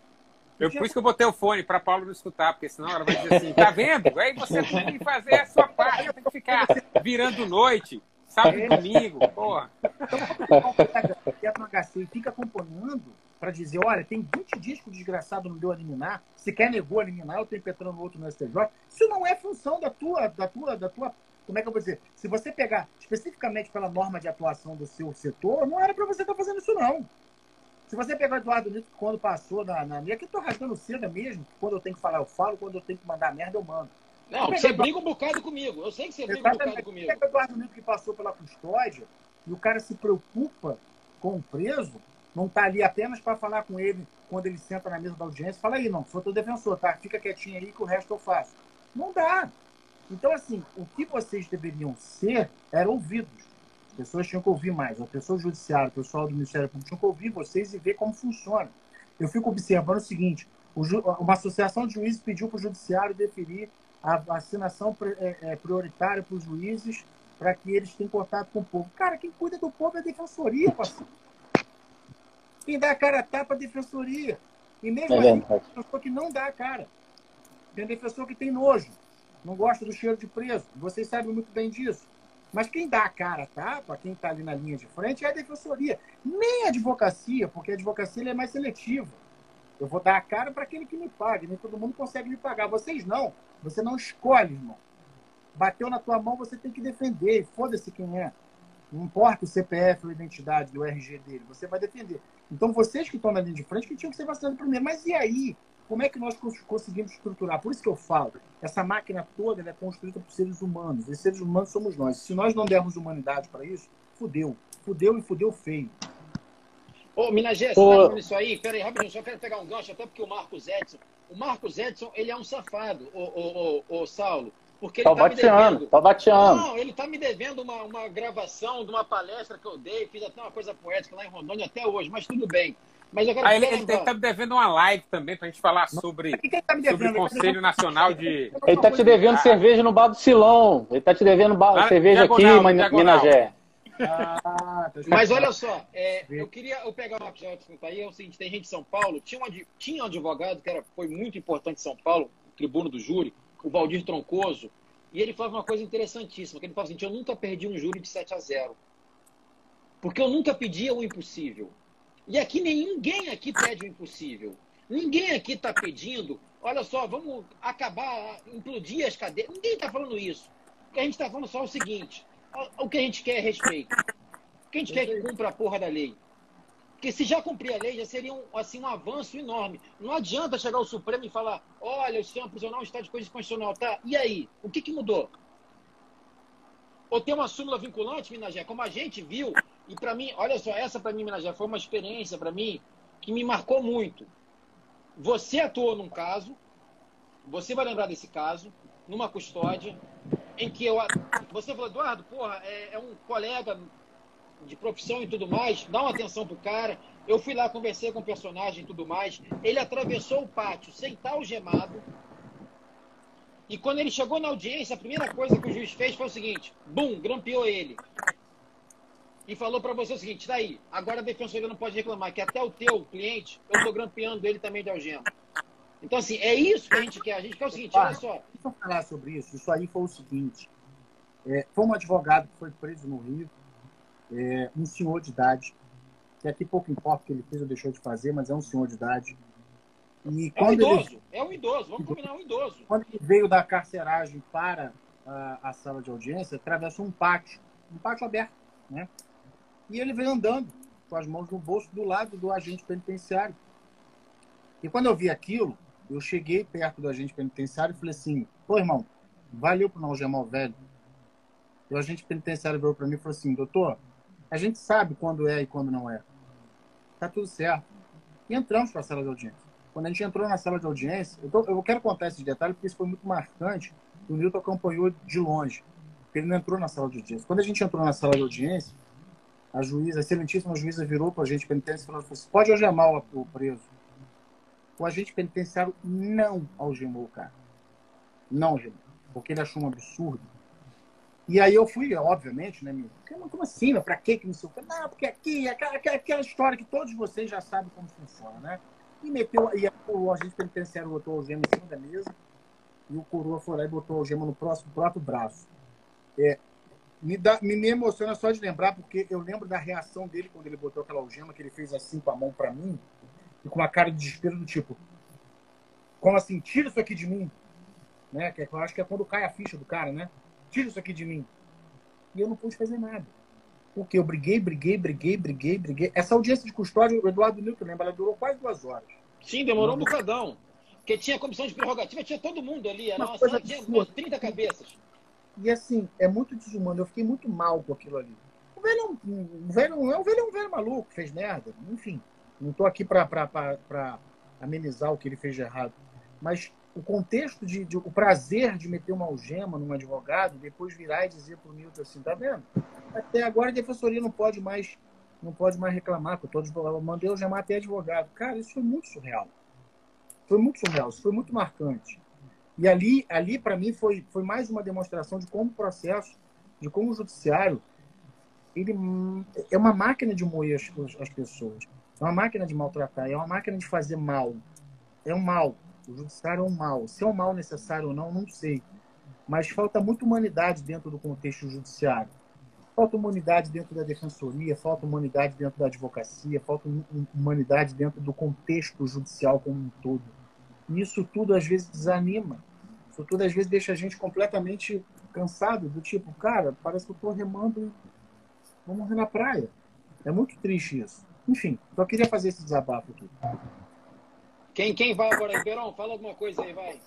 Eu, por isso que eu botei o fone para Paulo não escutar, porque senão ela vai dizer assim, tá vendo? Aí você tem que fazer a sua parte, tem que ficar virando noite, sábado e domingo, porra. Então, no HC e fica acompanhando para dizer, olha, tem 20 dias que o desgraçado não deu a eliminar, se quer negou a eliminar, eu tenho impetrando outro no STJ. Isso não é função da tua, da tua, da tua como é que eu vou dizer? Se você pegar especificamente pela norma de atuação do seu setor, não era para você estar tá fazendo isso, não. Se você pegar o Eduardo Nito quando passou na. na aqui eu tô rasgando seda mesmo. Quando eu tenho que falar, eu falo. Quando eu tenho que mandar merda, eu mando. Não, você Eduardo... briga um bocado comigo. Eu sei que você briga Exatamente. um bocado comigo. Pega o Eduardo Nito que passou pela custódia e o cara se preocupa com o preso, não está ali apenas para falar com ele quando ele senta na mesa da audiência. Fala aí, não, sou teu defensor, tá? Fica quietinho aí que o resto eu faço. Não dá. Então, assim, o que vocês deveriam ser eram ouvidos. As pessoas tinham que ouvir mais. A pessoa judiciária, o pessoal do Ministério Público tinham que ouvir vocês e ver como funciona. Eu fico observando o seguinte: uma associação de juízes pediu para o judiciário definir a vacinação é, é, prioritária para os juízes para que eles tenham contato com o povo. Cara, quem cuida do povo é a defensoria, parceiro. Quem dá a cara a tapa é a defensoria. E mesmo é assim, tem defensor que não dá a cara. Tem defensor que tem nojo não gosta do cheiro de preso. Vocês sabem muito bem disso. Mas quem dá a cara tapa, quem está ali na linha de frente, é a defensoria. Nem a advocacia, porque a advocacia é mais seletiva. Eu vou dar a cara para aquele que me pague. Nem todo mundo consegue me pagar. Vocês não. Você não escolhe, irmão. Bateu na tua mão, você tem que defender. Foda-se quem é. Não importa o CPF a identidade do RG dele, você vai defender. Então, vocês que estão na linha de frente, que tinham que ser vacinados primeiro. Mas e aí? Como é que nós conseguimos estruturar? Por isso que eu falo, essa máquina toda é construída por seres humanos. E seres humanos somos nós. Se nós não dermos humanidade para isso, fudeu. Fudeu e fudeu feio. Ô, Minagé, você tá falando isso aí? Peraí, rapidinho, só quero pegar um gancho, até porque o Marcos Edson. O Marcos Edson, ele é um safado, o, o, o, o Saulo. Porque ele tá, tá me devendo. Tá bateando. Não, ele tá me devendo uma, uma gravação de uma palestra que eu dei, fiz até uma coisa poética lá em Rondônia até hoje, mas tudo bem. Mas eu quero ah, ele, ele tá me devendo uma live também pra gente falar sobre, tá sobre o Conselho Nacional de. Ele tá te devendo ah. cerveja no bar do Silão. Ele tá te devendo bar, cerveja diagonal, aqui, Minas Gerais. Ah, tá Mas olha só, é, eu queria eu pegar uma que tá aí, é o seguinte, tem gente de São Paulo, tinha um, tinha um advogado que era, foi muito importante em São Paulo, tribuno do júri, o Valdir Troncoso, e ele falava uma coisa interessantíssima, que ele falava assim, eu nunca perdi um júri de 7 a 0. Porque eu nunca pedia o impossível. E aqui ninguém aqui pede o impossível. Ninguém aqui está pedindo, olha só, vamos acabar, implodir as cadeias. Ninguém está falando isso. O que a gente está falando só é o seguinte: o que a gente quer é respeito. O que a gente quer é que cumpra a porra da lei. Porque se já cumprir a lei, já seria um, assim, um avanço enorme. Não adianta chegar ao Supremo e falar: olha, o sistema prisional está de coisa constitucional. Tá, e aí? O que, que mudou? Ou tem uma súmula vinculante, Minagé, como a gente viu e para mim, olha só, essa para mim, já foi uma experiência para mim que me marcou muito. Você atuou num caso, você vai lembrar desse caso, numa custódia, em que eu. Você falou, Eduardo, porra, é, é um colega de profissão e tudo mais, dá uma atenção pro cara. Eu fui lá, conversei com o personagem e tudo mais. Ele atravessou o pátio sem estar algemado. E quando ele chegou na audiência, a primeira coisa que o juiz fez foi o seguinte: bum, grampeou ele e falou para você o seguinte, tá aí, agora a defensoria não pode reclamar que até o teu cliente, eu estou grampeando ele também de algema. Então, assim, é isso que a gente quer. A gente quer o seguinte, olha só. Deixa eu falar sobre isso. Isso aí foi o seguinte. É, foi um advogado que foi preso no Rio, é, um senhor de idade, que aqui pouco importa o que ele fez ou deixou de fazer, mas é um senhor de idade. E é um idoso, ele... é um idoso, vamos combinar, é um idoso. Quando ele veio da carceragem para a, a sala de audiência, atravessou um pátio, um pátio aberto, né? E ele veio andando com as mãos no bolso do lado do agente penitenciário. E quando eu vi aquilo, eu cheguei perto do agente penitenciário e falei assim: pô, irmão, valeu por não algemar o velho. E o agente penitenciário veio para mim e falou assim: doutor, a gente sabe quando é e quando não é. Tá tudo certo. E entramos para a sala de audiência. Quando a gente entrou na sala de audiência, eu, tô, eu quero contar esse detalhe porque isso foi muito marcante. O Nilton acompanhou de longe, ele não entrou na sala de audiência. Quando a gente entrou na sala de audiência, a juíza, a excelentíssima juíza virou para o agente penitenciário e falou assim, pode algemar o preso. O agente penitenciário não algemou o cara. Não algemou. Porque ele achou um absurdo. E aí eu fui, obviamente, né, meu? Como assim? Pra quê que não sei o Não, porque aqui, aquela, aquela história que todos vocês já sabem como funciona, né? e meteu. E o agente penitenciário botou a algema em cima da mesa e o coroa foi lá e botou a algema no próximo próprio braço. É, me, dá, me, me emociona só de lembrar, porque eu lembro da reação dele quando ele botou aquela algema, que ele fez assim com a mão para mim, e com uma cara de desespero do tipo, como assim, tira isso aqui de mim? Né? Que é, eu acho que é quando cai a ficha do cara, né? Tira isso aqui de mim. E eu não pude fazer nada. Porque eu briguei, briguei, briguei, briguei, briguei. Essa audiência de custódia, o Eduardo Newton lembra, ela durou quase duas horas. Sim, demorou um bocadão. Porque tinha comissão de prerrogativa, tinha todo mundo ali. Era uma, uma sala, tinha 30 cabeças. E assim, é muito desumano. Eu fiquei muito mal com aquilo ali. O velho é um, um velho, o velho é um velho maluco, fez merda. Enfim, não estou aqui para amenizar o que ele fez de errado. Mas o contexto de, de, o prazer de meter uma algema num advogado, depois virar e dizer para o Milton assim, tá vendo? Até agora a defensoria não pode mais não pode mais reclamar, que eu, tô, eu mandei algemar até advogado. Cara, isso foi muito surreal. Foi muito surreal, isso foi muito marcante. E ali, ali para mim, foi, foi mais uma demonstração de como o processo, de como o judiciário, ele é uma máquina de moer as, as pessoas. É uma máquina de maltratar, é uma máquina de fazer mal. É um mal. O judiciário é um mal. Se é um mal necessário ou não, não sei. Mas falta muita humanidade dentro do contexto judiciário. Falta humanidade dentro da defensoria, falta humanidade dentro da advocacia, falta humanidade dentro do contexto judicial como um todo. E isso tudo às vezes desanima. Isso tudo às vezes deixa a gente completamente cansado, do tipo, cara, parece que eu estou remando vou morrer na praia. É muito triste isso. Enfim, só queria fazer esse desabafo aqui. Quem, quem vai agora, Ribeirão? Fala alguma coisa aí, vai.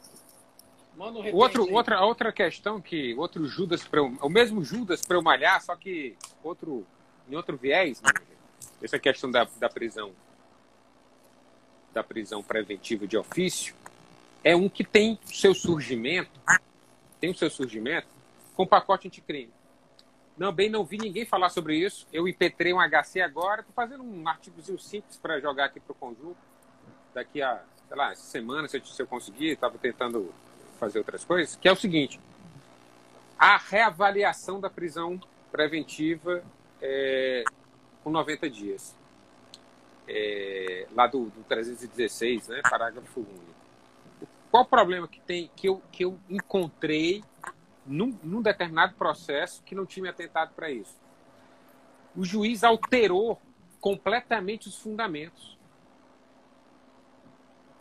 Manda um outro, aí. outra, outra questão que outro Judas para o mesmo Judas para eu malhar, só que outro em outro viés, né? essa questão da, da prisão da prisão preventiva de ofício é um que tem seu surgimento, tem o seu surgimento com pacote anticrime. Bem, não vi ninguém falar sobre isso. Eu impetrei um HC agora, estou fazendo um artigozinho simples para jogar aqui para o conjunto. Daqui a, sei lá, semana, se eu, se eu conseguir, estava tentando fazer outras coisas, que é o seguinte: a reavaliação da prisão preventiva é, com 90 dias. É, lá do, do 316, né, parágrafo único. Qual o problema que tem que eu, que eu encontrei num, num determinado processo que não tinha me atentado para isso? O juiz alterou completamente os fundamentos.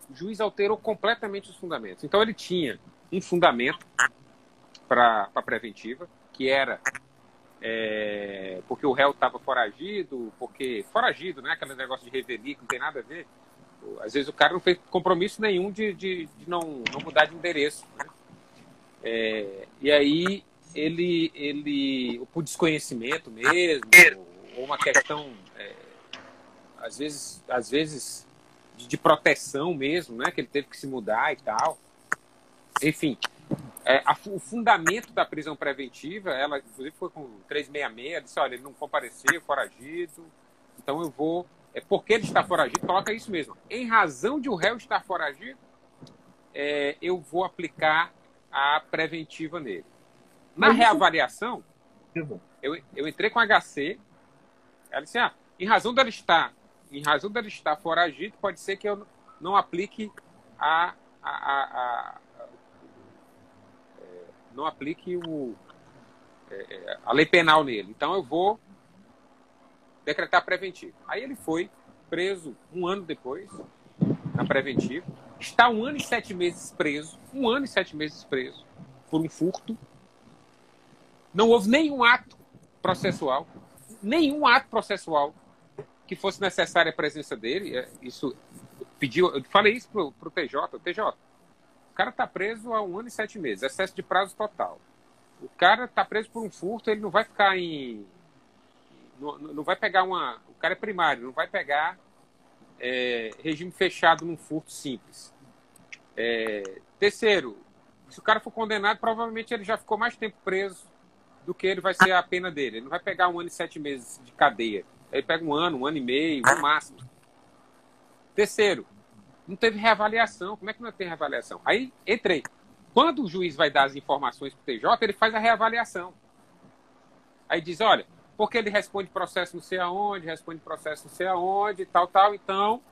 O juiz alterou completamente os fundamentos. Então ele tinha um fundamento para a preventiva, que era é, porque o réu estava foragido, porque. Foragido, né? Aquele negócio de revelia que não tem nada a ver. Às vezes o cara não fez compromisso nenhum de, de, de não, não mudar de endereço. Né? É, e aí ele, ele, por desconhecimento mesmo, ou uma questão, é, às vezes, às vezes de, de, proteção mesmo, né? Que ele teve que se mudar e tal. Enfim, é, a, o fundamento da prisão preventiva, ela inclusive foi com 366, disse, olha, ele não compareceu, foragido, então eu vou. É porque ele está foragido, coloca isso mesmo. Em razão de o réu estar foragido, é, eu vou aplicar a preventiva nele. Na reavaliação, eu, eu entrei com HC, ela disse, ah, em razão dele estar, em razão dele estar foragido, pode ser que eu não aplique a, a, a, não aplique o, é, é, a lei penal nele. Então eu vou decretar preventivo. Aí ele foi preso um ano depois, na preventiva. Está um ano e sete meses preso, um ano e sete meses preso, por um furto. Não houve nenhum ato processual, nenhum ato processual que fosse necessária a presença dele. É, isso pediu, eu falei isso para o TJ, TJ, o cara está preso há um ano e sete meses, excesso de prazo total. O cara está preso por um furto, ele não vai ficar em. Não, não vai pegar uma. O cara é primário, não vai pegar é, regime fechado num furto simples. É, terceiro, se o cara for condenado, provavelmente ele já ficou mais tempo preso do que ele vai ser a pena dele. Ele não vai pegar um ano e sete meses de cadeia. Ele pega um ano, um ano e meio, no máximo. Terceiro, não teve reavaliação. Como é que não tem reavaliação? Aí entrei. Quando o juiz vai dar as informações para o TJ, ele faz a reavaliação. Aí diz, olha, porque ele responde processo não sei aonde, responde processo não sei aonde, tal, tal, então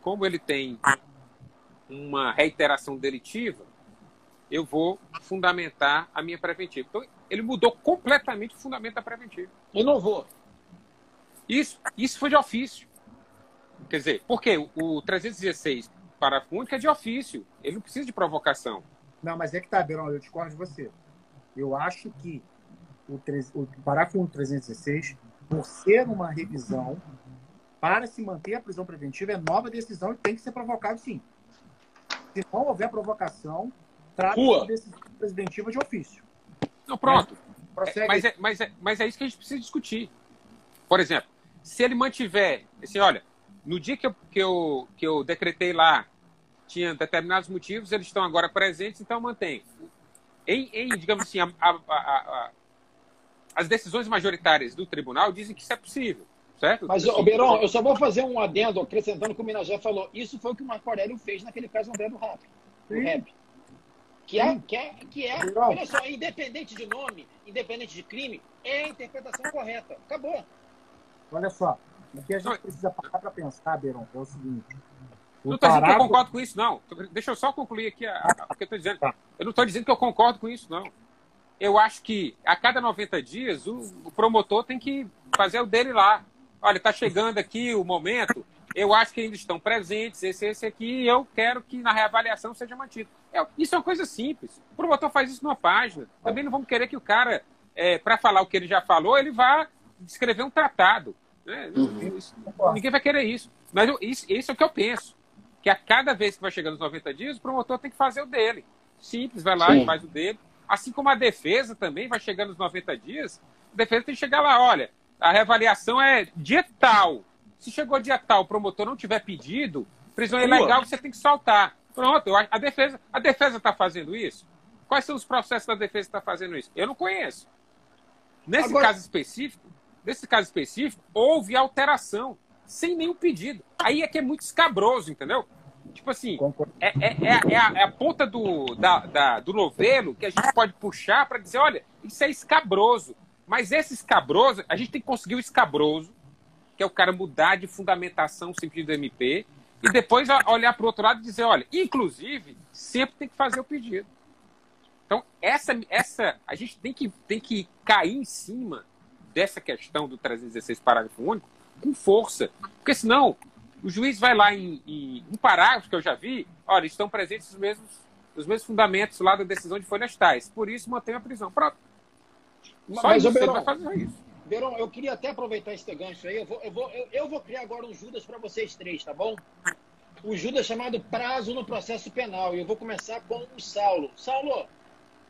como ele tem uma reiteração delitiva, eu vou fundamentar a minha preventiva. Então, ele mudou completamente o fundamento da preventiva. Inovou. Isso, isso foi de ofício. Quer dizer, porque o 316 parágrafo único é de ofício. Ele não precisa de provocação. Não, mas é que tá, Beirão, eu discordo de você. Eu acho que o, 3, o parágrafo 1 do 316, por ser uma revisão, para se manter a prisão preventiva, é nova decisão e tem que ser provocado sim. Se não houver provocação, trata de decisão preventiva de ofício. Não, pronto. É, mas, é, mas, é, mas é isso que a gente precisa discutir. Por exemplo, se ele mantiver, assim, olha, no dia que eu, que eu, que eu decretei lá, tinha determinados motivos, eles estão agora presentes, então mantém. Em, em digamos assim, a, a, a, as decisões majoritárias do tribunal dizem que isso é possível. Certo? Mas, assim, Beirão, eu só vou fazer um adendo acrescentando o que o Minajé falou. Isso foi o que o Marco Aurélio fez naquele caso André do Rap. Do rap. Que é, que é, que é olha só, independente de nome, independente de crime, é a interpretação correta. Acabou. Olha só, o que a gente precisa parar para pensar, Beirão, é o seguinte. O não estou dizendo que eu concordo com isso, não. Deixa eu só concluir aqui a, a, o que eu estou dizendo. Tá. Eu não estou dizendo que eu concordo com isso, não. Eu acho que a cada 90 dias o, promotor tem que fazer o dele lá. Olha, está chegando aqui o momento, eu acho que ainda estão presentes, esse, esse aqui, e eu quero que na reavaliação seja mantido. É, isso é uma coisa simples. O promotor faz isso numa página. Também não vamos querer que o cara, é, para falar o que ele já falou, ele vá escrever um tratado. Né? Uhum. Isso, ninguém vai querer isso. Mas eu, isso, isso é o que eu penso. Que a cada vez que vai chegando os 90 dias, o promotor tem que fazer o dele. Simples, vai lá Sim. e faz o dele. Assim como a defesa também vai chegando os 90 dias, a defesa tem que chegar lá, olha, a reavaliação é dia tal. Se chegou dia tal, o promotor não tiver pedido, prisão ilegal você tem que soltar. Pronto, a defesa a defesa está fazendo isso? Quais são os processos da defesa que está fazendo isso? Eu não conheço. Nesse Agora... caso específico, nesse caso específico, houve alteração, sem nenhum pedido. Aí é que é muito escabroso, entendeu? Tipo assim, é, é, é, é, a, é a ponta do, da, da, do novelo que a gente pode puxar para dizer, olha, isso é escabroso. Mas esse escabroso, a gente tem que conseguir o escabroso, que é o cara mudar de fundamentação o sentido do MP, e depois olhar para o outro lado e dizer, olha, inclusive, sempre tem que fazer o pedido. Então, essa, essa a gente tem que, tem que cair em cima dessa questão do 316 parágrafo único com força. Porque senão, o juiz vai lá em, em um parágrafo que eu já vi, olha, estão presentes os mesmos, os mesmos fundamentos lá da decisão de folhas tais. Por isso, mantém a prisão. Pronto. Só Mas, isso, Beirão, vai fazer isso. Beirão, eu queria até aproveitar esse gancho aí. Eu vou, eu vou, eu, eu vou criar agora um Judas para vocês três, tá bom? O Judas chamado prazo no processo penal. E eu vou começar com o Saulo. Saulo,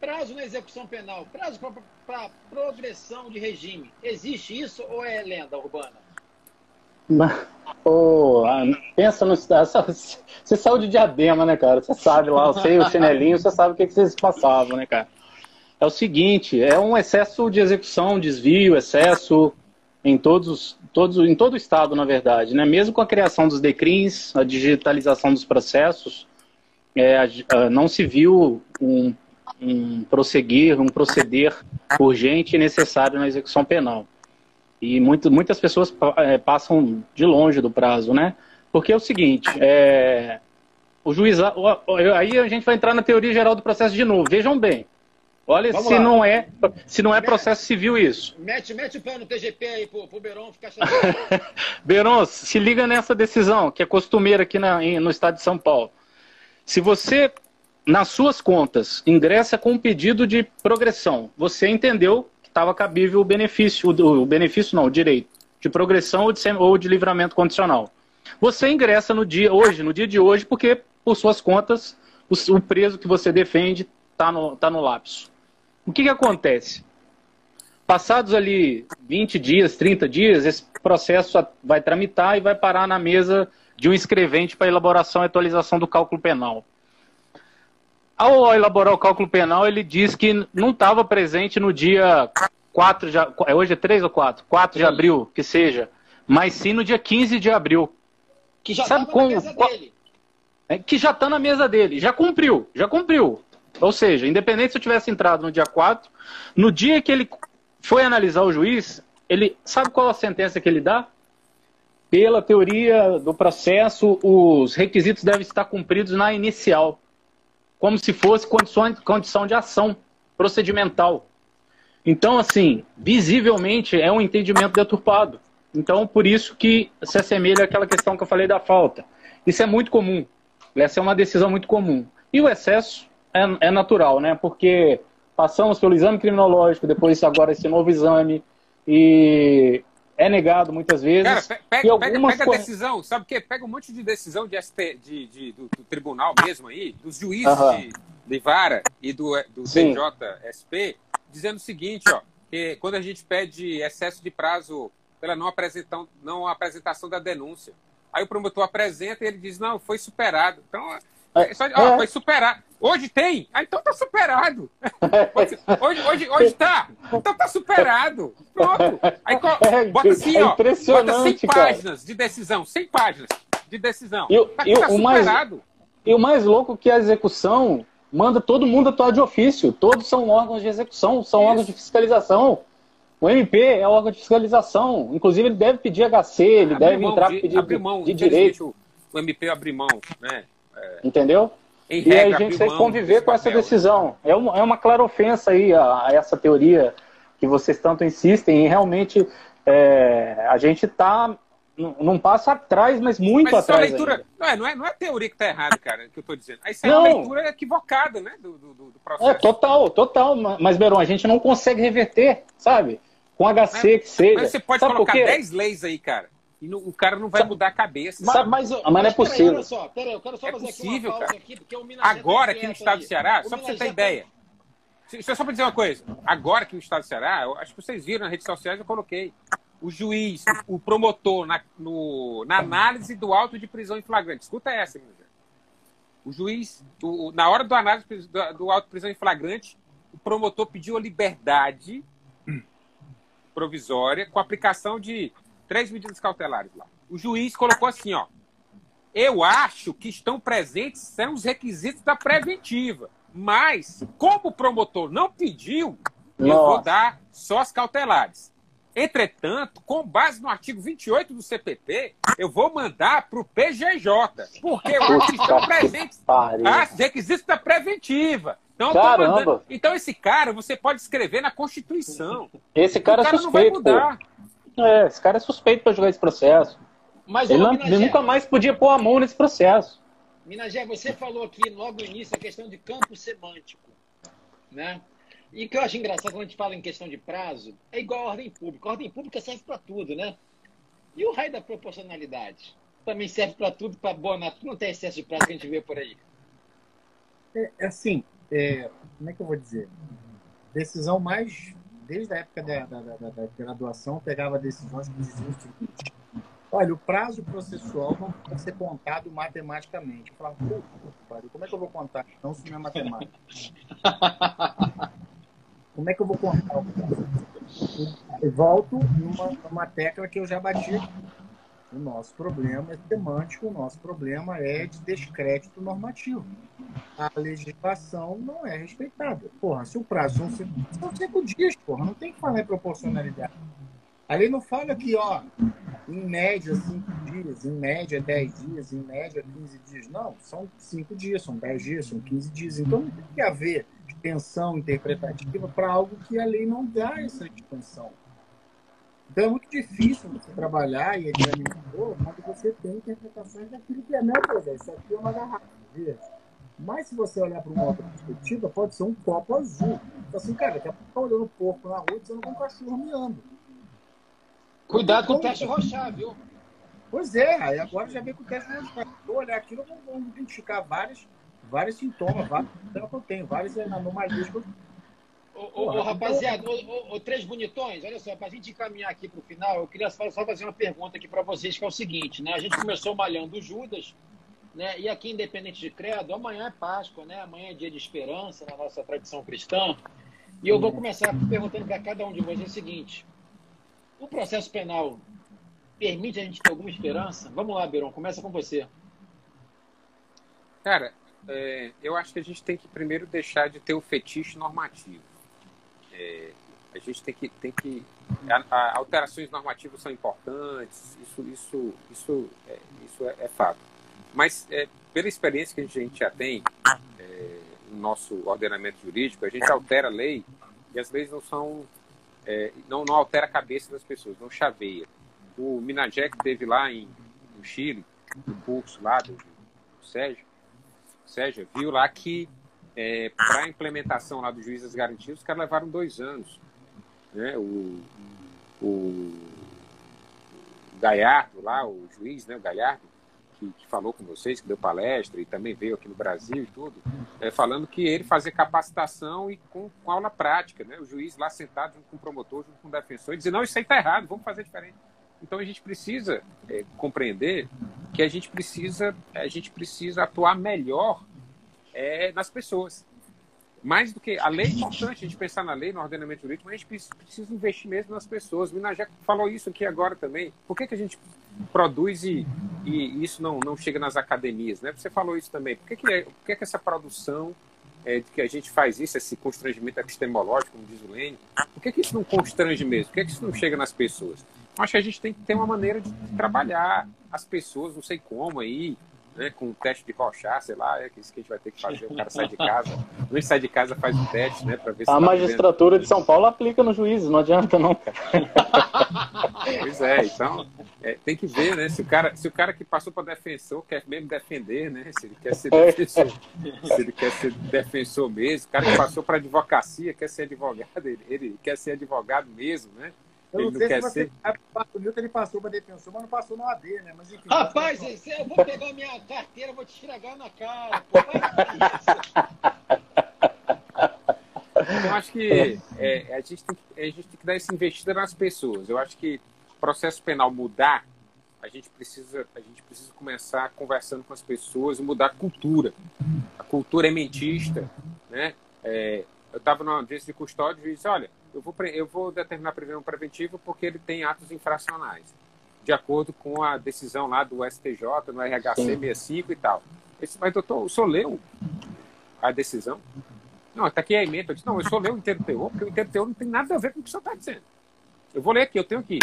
prazo na execução penal, prazo para progressão de regime. Existe isso ou é lenda urbana? Oh, pensa no. Você saiu de diadema, né, cara? Você sabe lá, eu sei o chinelinho, você sabe o que, que vocês passavam, né, cara? é o seguinte, é um excesso de execução, desvio, excesso em todos, todos, em todo o estado, na verdade, né? Mesmo com a criação dos DECRINs, a digitalização dos processos, é, a, não se viu um, um prosseguir, um proceder urgente e necessário na execução penal. E muito, muitas pessoas é, passam de longe do prazo, né? Porque é o seguinte, é, o juizado, aí a gente vai entrar na teoria geral do processo de novo. Vejam bem, Olha Vamos se lá. não é se não é processo civil isso. Mete, mete o pé no TGP aí pro, pro Beron ficar (laughs) Beron, se liga nessa decisão, que é costumeira aqui na, no estado de São Paulo. Se você, nas suas contas, ingressa com um pedido de progressão, você entendeu estava cabível o benefício, o, o, benefício não, o direito, de progressão ou de, ou de livramento condicional. Você ingressa no dia, hoje, no dia de hoje, porque, por suas contas, o, o preso que você defende está no, tá no. O que, que acontece? Passados ali 20 dias, 30 dias, esse processo vai tramitar e vai parar na mesa de um escrevente para elaboração e atualização do cálculo penal. Ao elaborar o cálculo penal, ele diz que não estava presente no dia 4 de é, hoje é 3 ou 4? 4 de abril, que seja, mas sim no dia 15 de abril. Que já está na mesa dele. É, que já está na mesa dele, já cumpriu, já cumpriu. Ou seja, independente se eu tivesse entrado no dia 4, no dia que ele foi analisar o juiz, ele sabe qual a sentença que ele dá? pela teoria do processo, os requisitos devem estar cumpridos na inicial, como se fosse condição, condição de ação procedimental. Então, assim, visivelmente é um entendimento deturpado. Então, por isso que se assemelha àquela questão que eu falei da falta. Isso é muito comum. Essa é uma decisão muito comum. E o excesso é, é natural, né? Porque passamos pelo exame criminológico, depois agora esse novo exame, e é negado muitas vezes. Cara, pega, algumas... pega, pega a decisão, sabe o quê? Pega um monte de decisão de ST, de, de do, do, tribunal mesmo aí, dos juízes de, de, vara e do, do DJSP, dizendo o seguinte, ó, que quando a gente pede excesso de prazo pela não apresentação, não apresentação da denúncia, aí o promotor apresenta e ele diz, não, foi superado. Então, é, só, ó, é. foi superado. Hoje tem? Ah, então tá superado. (laughs) Hoje, hoje, hoje tá? Então tá superado. Pronto. Aí é, bota assim, é ó. Bota 100 páginas de decisão. 100 páginas de decisão. E, tá, e tá o superado. Mais, e o mais louco que a execução manda todo mundo atuar de ofício. Todos são órgãos de execução, são Isso. órgãos de fiscalização. O MP é órgão de fiscalização. Inclusive, ele deve pedir HC, ele deve entrar de, pedir abrir mão, de, de direito. O MP abrir mão, né? É... Entendeu? Em e aí a gente tem que conviver com essa decisão. É uma, é uma clara ofensa aí a, a essa teoria que vocês tanto insistem e realmente é, a gente está num passo atrás, mas muito mas atrás. leitura, não é, não, é, não é a teoria que está errada, cara, que eu estou dizendo. Isso é não. uma leitura equivocada, né, do, do, do, processo. É, total, total. Mas, Beron, a gente não consegue reverter, sabe? Com HC mas, que seja. Mas você pode sabe colocar 10 leis aí, cara. E no, o cara não vai mudar a cabeça. Mas, mas, mas, mas não é possível. Peraí, só, peraí, eu quero só é fazer possível, aqui uma pausa aqui, porque o Minas Agora, aqui no estado do Ceará, só para você ter ideia. Deixa eu só para dizer uma coisa. Agora aqui no estado do Ceará, eu, acho que vocês viram nas redes sociais, eu coloquei. O juiz, o promotor, na, no, na análise do auto de prisão em flagrante. Escuta essa, meu O juiz, o, na hora do análise do, do auto de prisão em flagrante, o promotor pediu a liberdade provisória com aplicação de três medidas cautelares lá o juiz colocou assim, ó. Eu acho que estão presentes são os requisitos da preventiva. Mas, como o promotor não pediu, Nossa. eu vou dar só as cautelares. Entretanto, com base no artigo 28 do CPP, eu vou mandar para o PGJ, porque eu acho que estão presentes os requisitos da preventiva. Então, Caramba. então, esse cara você pode escrever na Constituição. Esse cara, cara é suspeito. É, esse cara é suspeito para jogar esse processo. Mas, ele, não, ele nunca mais podia pôr a mão nesse processo. Minagé, você falou aqui logo no início a questão de campo semântico. Né? E o que eu acho engraçado quando a gente fala em questão de prazo, é igual a ordem pública. A ordem pública serve para tudo, né? E o raio da proporcionalidade? Também serve para tudo, para abonar tudo, não tem excesso de prazo que a gente vê por aí. É, é assim, é, como é que eu vou dizer? Decisão mais, desde a época da, da, da, da graduação, pegava decisões que diziam o seguinte, Olha, o prazo processual não pode ser contado matematicamente. Eu falava, como é que eu vou contar? Não, isso não é matemática. como é que eu vou contar? Eu volto numa, numa tecla que eu já bati. O nosso problema é semântico, o nosso problema é de descrédito normativo. A legislação não é respeitada. Porra, se o prazo são cinco, são cinco dias, porra, não tem que falar em proporcionalidade. A lei não fala que, ó, em média cinco dias, em média dez dias, em média 15 dias. Não, são cinco dias, são dez dias, são 15 dias. Então não tem que haver extensão interpretativa para algo que a lei não dá essa extensão. Então é muito difícil você trabalhar e examinar quando você tem interpretações daquilo que é, meu Deus, isso aqui é uma garrafa. Mas se você olhar para uma outra perspectiva, pode ser um copo azul. Então, assim, cara, daqui a pouco tá olhando porco na rua dizendo que um cachorro miando. Cuidado com o teste rochar, viu? Pois é, aí agora já vem com o teste rochar. Vou olhar aquilo, vou identificar vários, vários sintomas, vários sintomas que eu tenho, várias anomalias que eu Ô, ô, ô, rapaziada, ô, ô, três bonitões, olha só, para a gente encaminhar aqui para o final, eu queria só fazer uma pergunta aqui para vocês, que é o seguinte, né? A gente começou malhando o Judas, né? E aqui, independente de credo, amanhã é Páscoa, né? Amanhã é dia de esperança na nossa tradição cristã. E eu vou começar perguntando para cada um de vocês o seguinte: o processo penal permite a gente ter alguma esperança? Vamos lá, Beron, começa com você. Cara, é, eu acho que a gente tem que primeiro deixar de ter o fetiche normativo. É, A gente tem que. Tem que a, a, alterações normativas são importantes, isso, isso, isso, é, isso é, é fato. Mas, é, pela experiência que a gente já tem é, no nosso ordenamento jurídico, a gente altera a lei e as leis não são. É, não, não altera a cabeça das pessoas, não chaveia. O Minajec teve lá em, no Chile, no curso lá do, do Sérgio, Sérgio viu lá que é, para a implementação lá dos juízes garantidos, os caras levaram dois anos. Né? O, o Galhardo lá, o juiz, né, o Galhardo, que, que, falou com vocês, que deu palestra e também veio aqui no Brasil e tudo, é, falando que ele fazia capacitação e com, com, aula prática, né? O juiz lá sentado junto com o promotor, junto com o defensor, e dizer, não, isso aí está errado, vamos fazer diferente. Então a gente precisa é, compreender que a gente precisa, a gente precisa atuar melhor é, nas pessoas. Mais do que a lei é importante, a gente pensar na lei, no ordenamento jurídico, mas a gente precisa investir mesmo nas pessoas. O Minajé falou isso aqui agora também. Por que, que a gente produz e, e isso não, não chega nas academias? Né? Você falou isso também. Por que, que, é, por que, que essa produção é, que a gente faz isso, esse constrangimento epistemológico, como diz o Lênin, por que, que isso não constrange mesmo? Por que, que isso não chega nas pessoas? Acho que a gente tem que ter uma maneira de trabalhar as pessoas, não sei como aí, né, com um teste de rochar, sei lá, é isso que a gente vai ter que fazer. O cara sai de casa, não sai de casa, faz um teste, né, para ver se A tá magistratura vendo. de São Paulo aplica no juízo, não adianta não, cara. (laughs) Pois é, então é, tem que ver, né, se o cara, se o cara que passou para defensor quer mesmo defender, né, se ele quer ser é. defensor, se ele quer ser defensor mesmo, o cara que passou para advocacia quer ser advogado, ele, ele quer ser advogado mesmo, né? Eu não, não sei se você sabe, o Milton ele passou para defensor, mas não passou no AD, né? Mas, enfim, Rapaz, eu vou pegar minha carteira, vou te esfregar na cara. Pô, eu acho que é, a, gente tem que a gente tem que dar essa investida nas pessoas. Eu acho que o processo penal mudar, a gente precisa, a gente precisa começar conversando com as pessoas e mudar a cultura. A cultura é mentista, né? É, eu estava numa audiência de custódia e disse, olha, eu vou, eu vou determinar prisão preventiva porque ele tem atos infracionais, de acordo com a decisão lá do STJ, no RHC Sim. 65 e tal. Disse, mas doutor, o senhor leu a decisão? Não, está aqui a emenda. Eu disse, não, eu só leio o inteiro teor, porque o inteiro teor não tem nada a ver com o que o senhor está dizendo. Eu vou ler aqui, eu tenho aqui.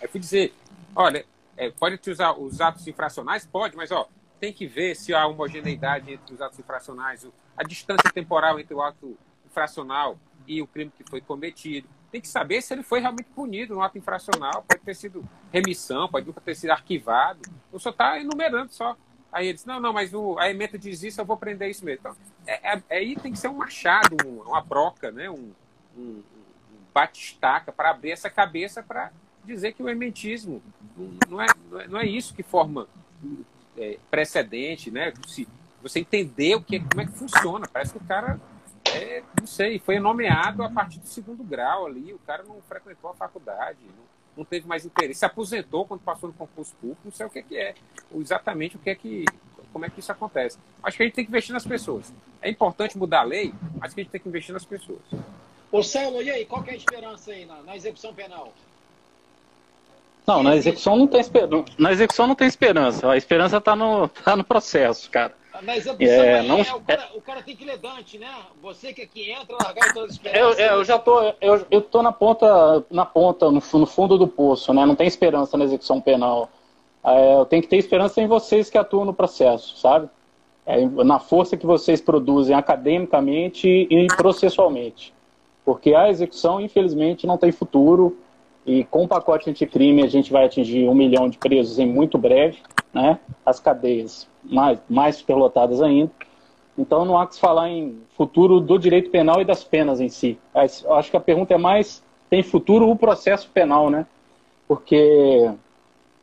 Aí fui dizer, olha, é, pode usar os atos infracionais? Pode, mas ó, tem que ver se há homogeneidade entre os atos infracionais, a distância temporal entre o ato infracional e o crime que foi cometido. Tem que saber se ele foi realmente punido no ato infracional. Pode ter sido remissão, pode nunca ter sido arquivado. Ou só está enumerando só. Aí ele diz, não, não, mas o, a emenda diz isso, eu vou prender isso mesmo. Então, é, é, aí tem que ser um machado, um, uma broca, né? um, um, um batistaca para abrir essa cabeça para dizer que o ementismo não é, não é, não é isso que forma é, precedente, né? Se você entender o que, como é que funciona. Parece que o cara é, não sei, foi nomeado a partir do segundo grau ali, o cara não frequentou a faculdade, não, não teve mais interesse, se aposentou quando passou no concurso público, não sei o que, que é, exatamente o que é que, como é que isso acontece. Acho que a gente tem que investir nas pessoas. É importante mudar a lei, mas que a gente tem que investir nas pessoas. Ô Saulo, e aí, qual é a esperança aí na, na execução penal? Não, na execução não tem esperança. Na execução não tem esperança. A esperança está no, tá no processo, cara. Mas a opção é, não... é o, cara, o cara tem que ler Dante, né? Você que aqui entra, largar todas as esperanças. Eu, eu já tô, eu, eu tô na ponta, na ponta, no, no fundo do poço, né? Não tem esperança na execução penal. É, eu tenho que ter esperança em vocês que atuam no processo, sabe? É, na força que vocês produzem academicamente e processualmente. Porque a execução, infelizmente, não tem futuro. E com o pacote anticrime a gente vai atingir um milhão de presos em muito breve, né? As cadeias mais, mais superlotadas ainda. Então não há que se falar em futuro do direito penal e das penas em si. Eu acho que a pergunta é mais, tem futuro o processo penal, né? Porque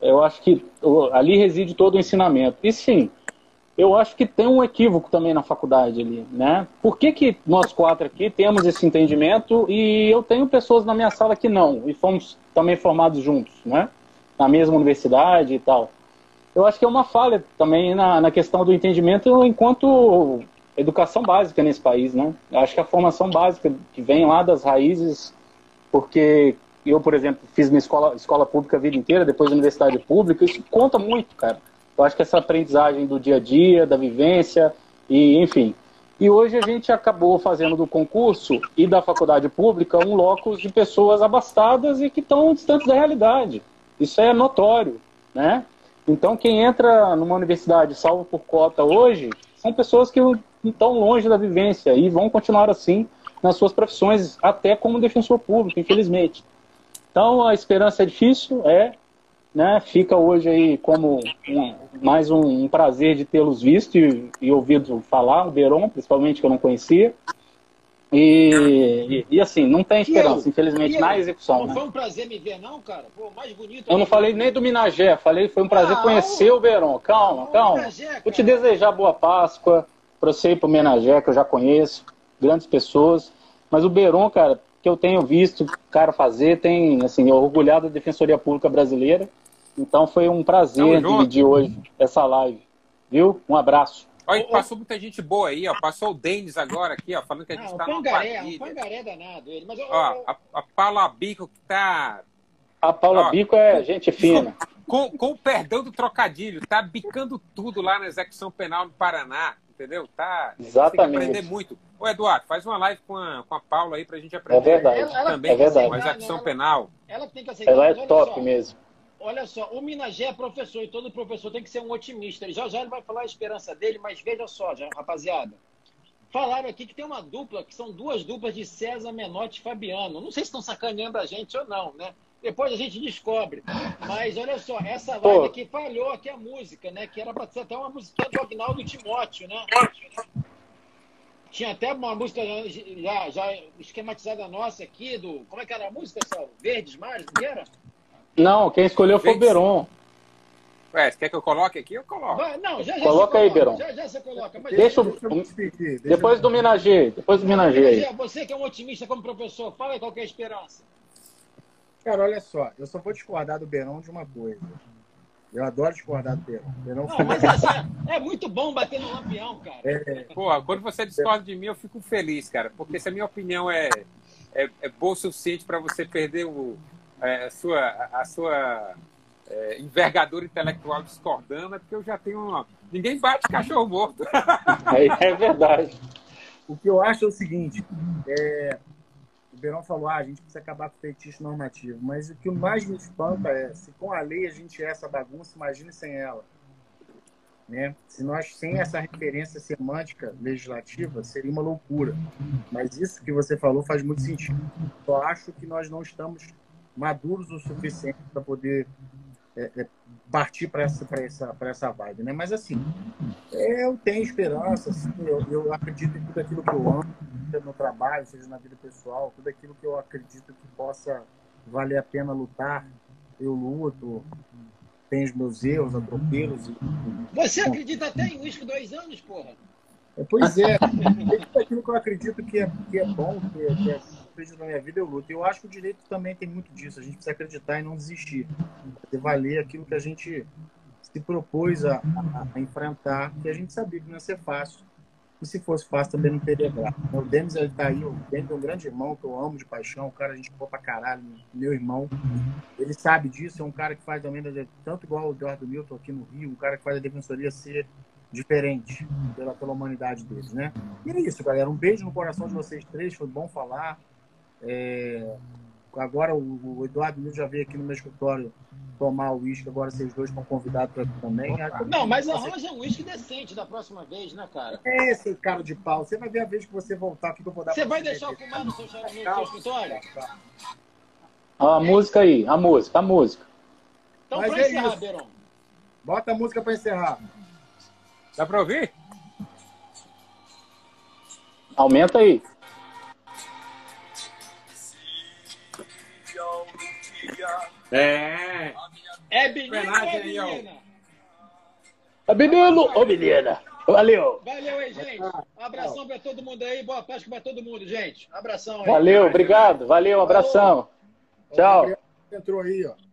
eu acho que ali reside todo o ensinamento. E sim, eu acho que tem um equívoco também na faculdade ali, né? Por que, que nós quatro aqui temos esse entendimento e eu tenho pessoas na minha sala que não, e fomos também formados juntos, né? Na mesma universidade e tal eu acho que é uma falha também na, na questão do entendimento enquanto educação básica nesse país, né? Eu acho que a formação básica que vem lá das raízes, porque eu, por exemplo, fiz minha escola, escola pública a vida inteira, depois universidade pública, isso conta muito, cara. Eu acho que essa aprendizagem do dia a dia, da vivência, e enfim, E hoje a gente acabou fazendo do concurso e da faculdade pública um locus de pessoas abastadas e que estão distantes da realidade. Isso é notório, né? Então quem entra numa universidade salvo por cota hoje são pessoas que estão longe da vivência e vão continuar assim nas suas profissões, até como defensor público, infelizmente. Então a esperança é difícil, é, né? Fica hoje aí como um, mais um, um, prazer de tê-los visto e, e, ouvido falar, o Beron, principalmente, que eu não conhecia. E, e, e assim, não tem esperança, infelizmente, na execução. Não né? foi um prazer me ver, não, cara? Pô, mais bonito. Eu não falei nem do Minagé, falei foi um prazer ah, conhecer o, o Beron. Calma, calma. Minagé, Vou te desejar boa Páscoa, para você ir para o Minagé, que eu já conheço, grandes pessoas. Mas o Beron, cara, que eu tenho visto o cara fazer, tem, assim, orgulhado da Defensoria Pública Brasileira. Então foi um prazer dividir hoje essa live. Viu? Um abraço. Olha, passou muita gente boa aí, ó. Passou o Denis agora aqui, ó, falando que a gente está no pangaré, um pangaré danado ele. Mas, ó, a, a Paula Bico que tá. A Paula ó, Bico é gente fina. Com, com o perdão do trocadilho, tá bicando tudo lá na execução penal no Paraná, entendeu? Tá. Exatamente. Tem que aprender muito. Ô, Eduardo, faz uma live com a, com a Paula aí pra gente aprender. É verdade. Ela, ela também é verdade. com a execução ela, penal. Ela tem que aceitar. Ela é top só, mesmo. Olha só, o Minagé é professor e todo professor tem que ser um otimista. Ele já já ele vai falar a esperança dele, mas veja só, já, rapaziada. Falaram aqui que tem uma dupla, que são duas duplas de César Menotti e Fabiano. Não sei se estão sacaneando a gente ou não, né? Depois a gente descobre. Mas olha só, essa live aqui falhou aqui a música, né? Que era para ser até uma música do Agnaldo Timóteo, né? Tinha até uma música já, já esquematizada nossa aqui, do. Como é que era a música, pessoal? Verdes Mares, não era? Não, quem escolheu foi o Beron. Ué, quer que eu coloque aqui? Eu coloco. Vai, não, já, já coloca aí, Beron. Já, já você coloca. Mas deixa, deixa, deixa depois do Minagê. Depois do Minagê aí. Você que é um otimista como professor, fala aí qual é a esperança. Cara, olha só, eu só vou discordar do Beron de uma coisa. Eu adoro discordar do Beron. Beron não, mas assim, é muito bom bater no lampião, cara. É... Pô, quando você discorda de mim, eu fico feliz, cara. Porque se a minha opinião é, é, é boa o suficiente para você perder o, é, a sua, a sua é, envergadura intelectual discordando, é porque eu já tenho uma... Ninguém bate cachorro morto. (laughs) É, é verdade. O que eu acho é o seguinte, é, o Verão falou, ah, a gente precisa acabar com o feitiço normativo, mas o que mais me espanta é, se com a lei a gente é essa bagunça, imagine sem ela. Né? Se nós, sem essa referência semântica legislativa, seria uma loucura. Mas isso que você falou faz muito sentido. Eu acho que nós não estamos maduros o suficiente para poder é, é, partir para essa, essa, essa vibe, né? Mas assim, é, eu tenho esperança, assim, eu, eu acredito em tudo aquilo que eu amo, seja no trabalho, seja na vida pessoal, tudo aquilo que eu acredito que possa valer a pena lutar, eu luto, tenho os meus erros, atropelos. E, Você acredita até em uísque dois anos, porra? É, pois é, (laughs) é tudo aquilo que eu acredito que é, que é bom, que é, que é vezes na minha vida eu luto. Eu acho que o direito também tem muito disso. A gente precisa acreditar e não desistir. Fazer valer aquilo que a gente se propôs a, a, a, enfrentar, que a gente sabia que não ia ser fácil. E se fosse fácil também não teria graça. O Denis, ele tá aí, o Denis é um grande irmão que eu amo de paixão, o cara a gente pôr pra caralho, meu irmão. Ele sabe disso, é um cara que faz também, tanto igual o Eduardo Milton aqui no Rio, um cara que faz a defensoria ser diferente pela, pela humanidade deles, né? E é isso, galera. Um beijo no coração de vocês três, foi bom falar. É, agora o, o Eduardo Nil já veio aqui no meu escritório tomar o uísque, agora vocês dois estão convidados para também. Não, mas arranja um uísque decente da próxima vez, né, cara? É, esse cara de pau. Você vai ver a vez que você voltar aqui que eu vou dar Você vai deixar eu fumar no seu, no seu escritório? A música aí, a música, a música. Então, para é encerrar, Beron. Bota a música para encerrar. Dá para ouvir? Aumenta aí. É. É menino ou menina? É menino ou menina? Valeu. Valeu aí, gente. Um abração para todo mundo aí. Boa Páscoa para todo mundo, gente. Um abração aí. Valeu, obrigado. Valeu, um abração. Tchau. Entrou aí, ó.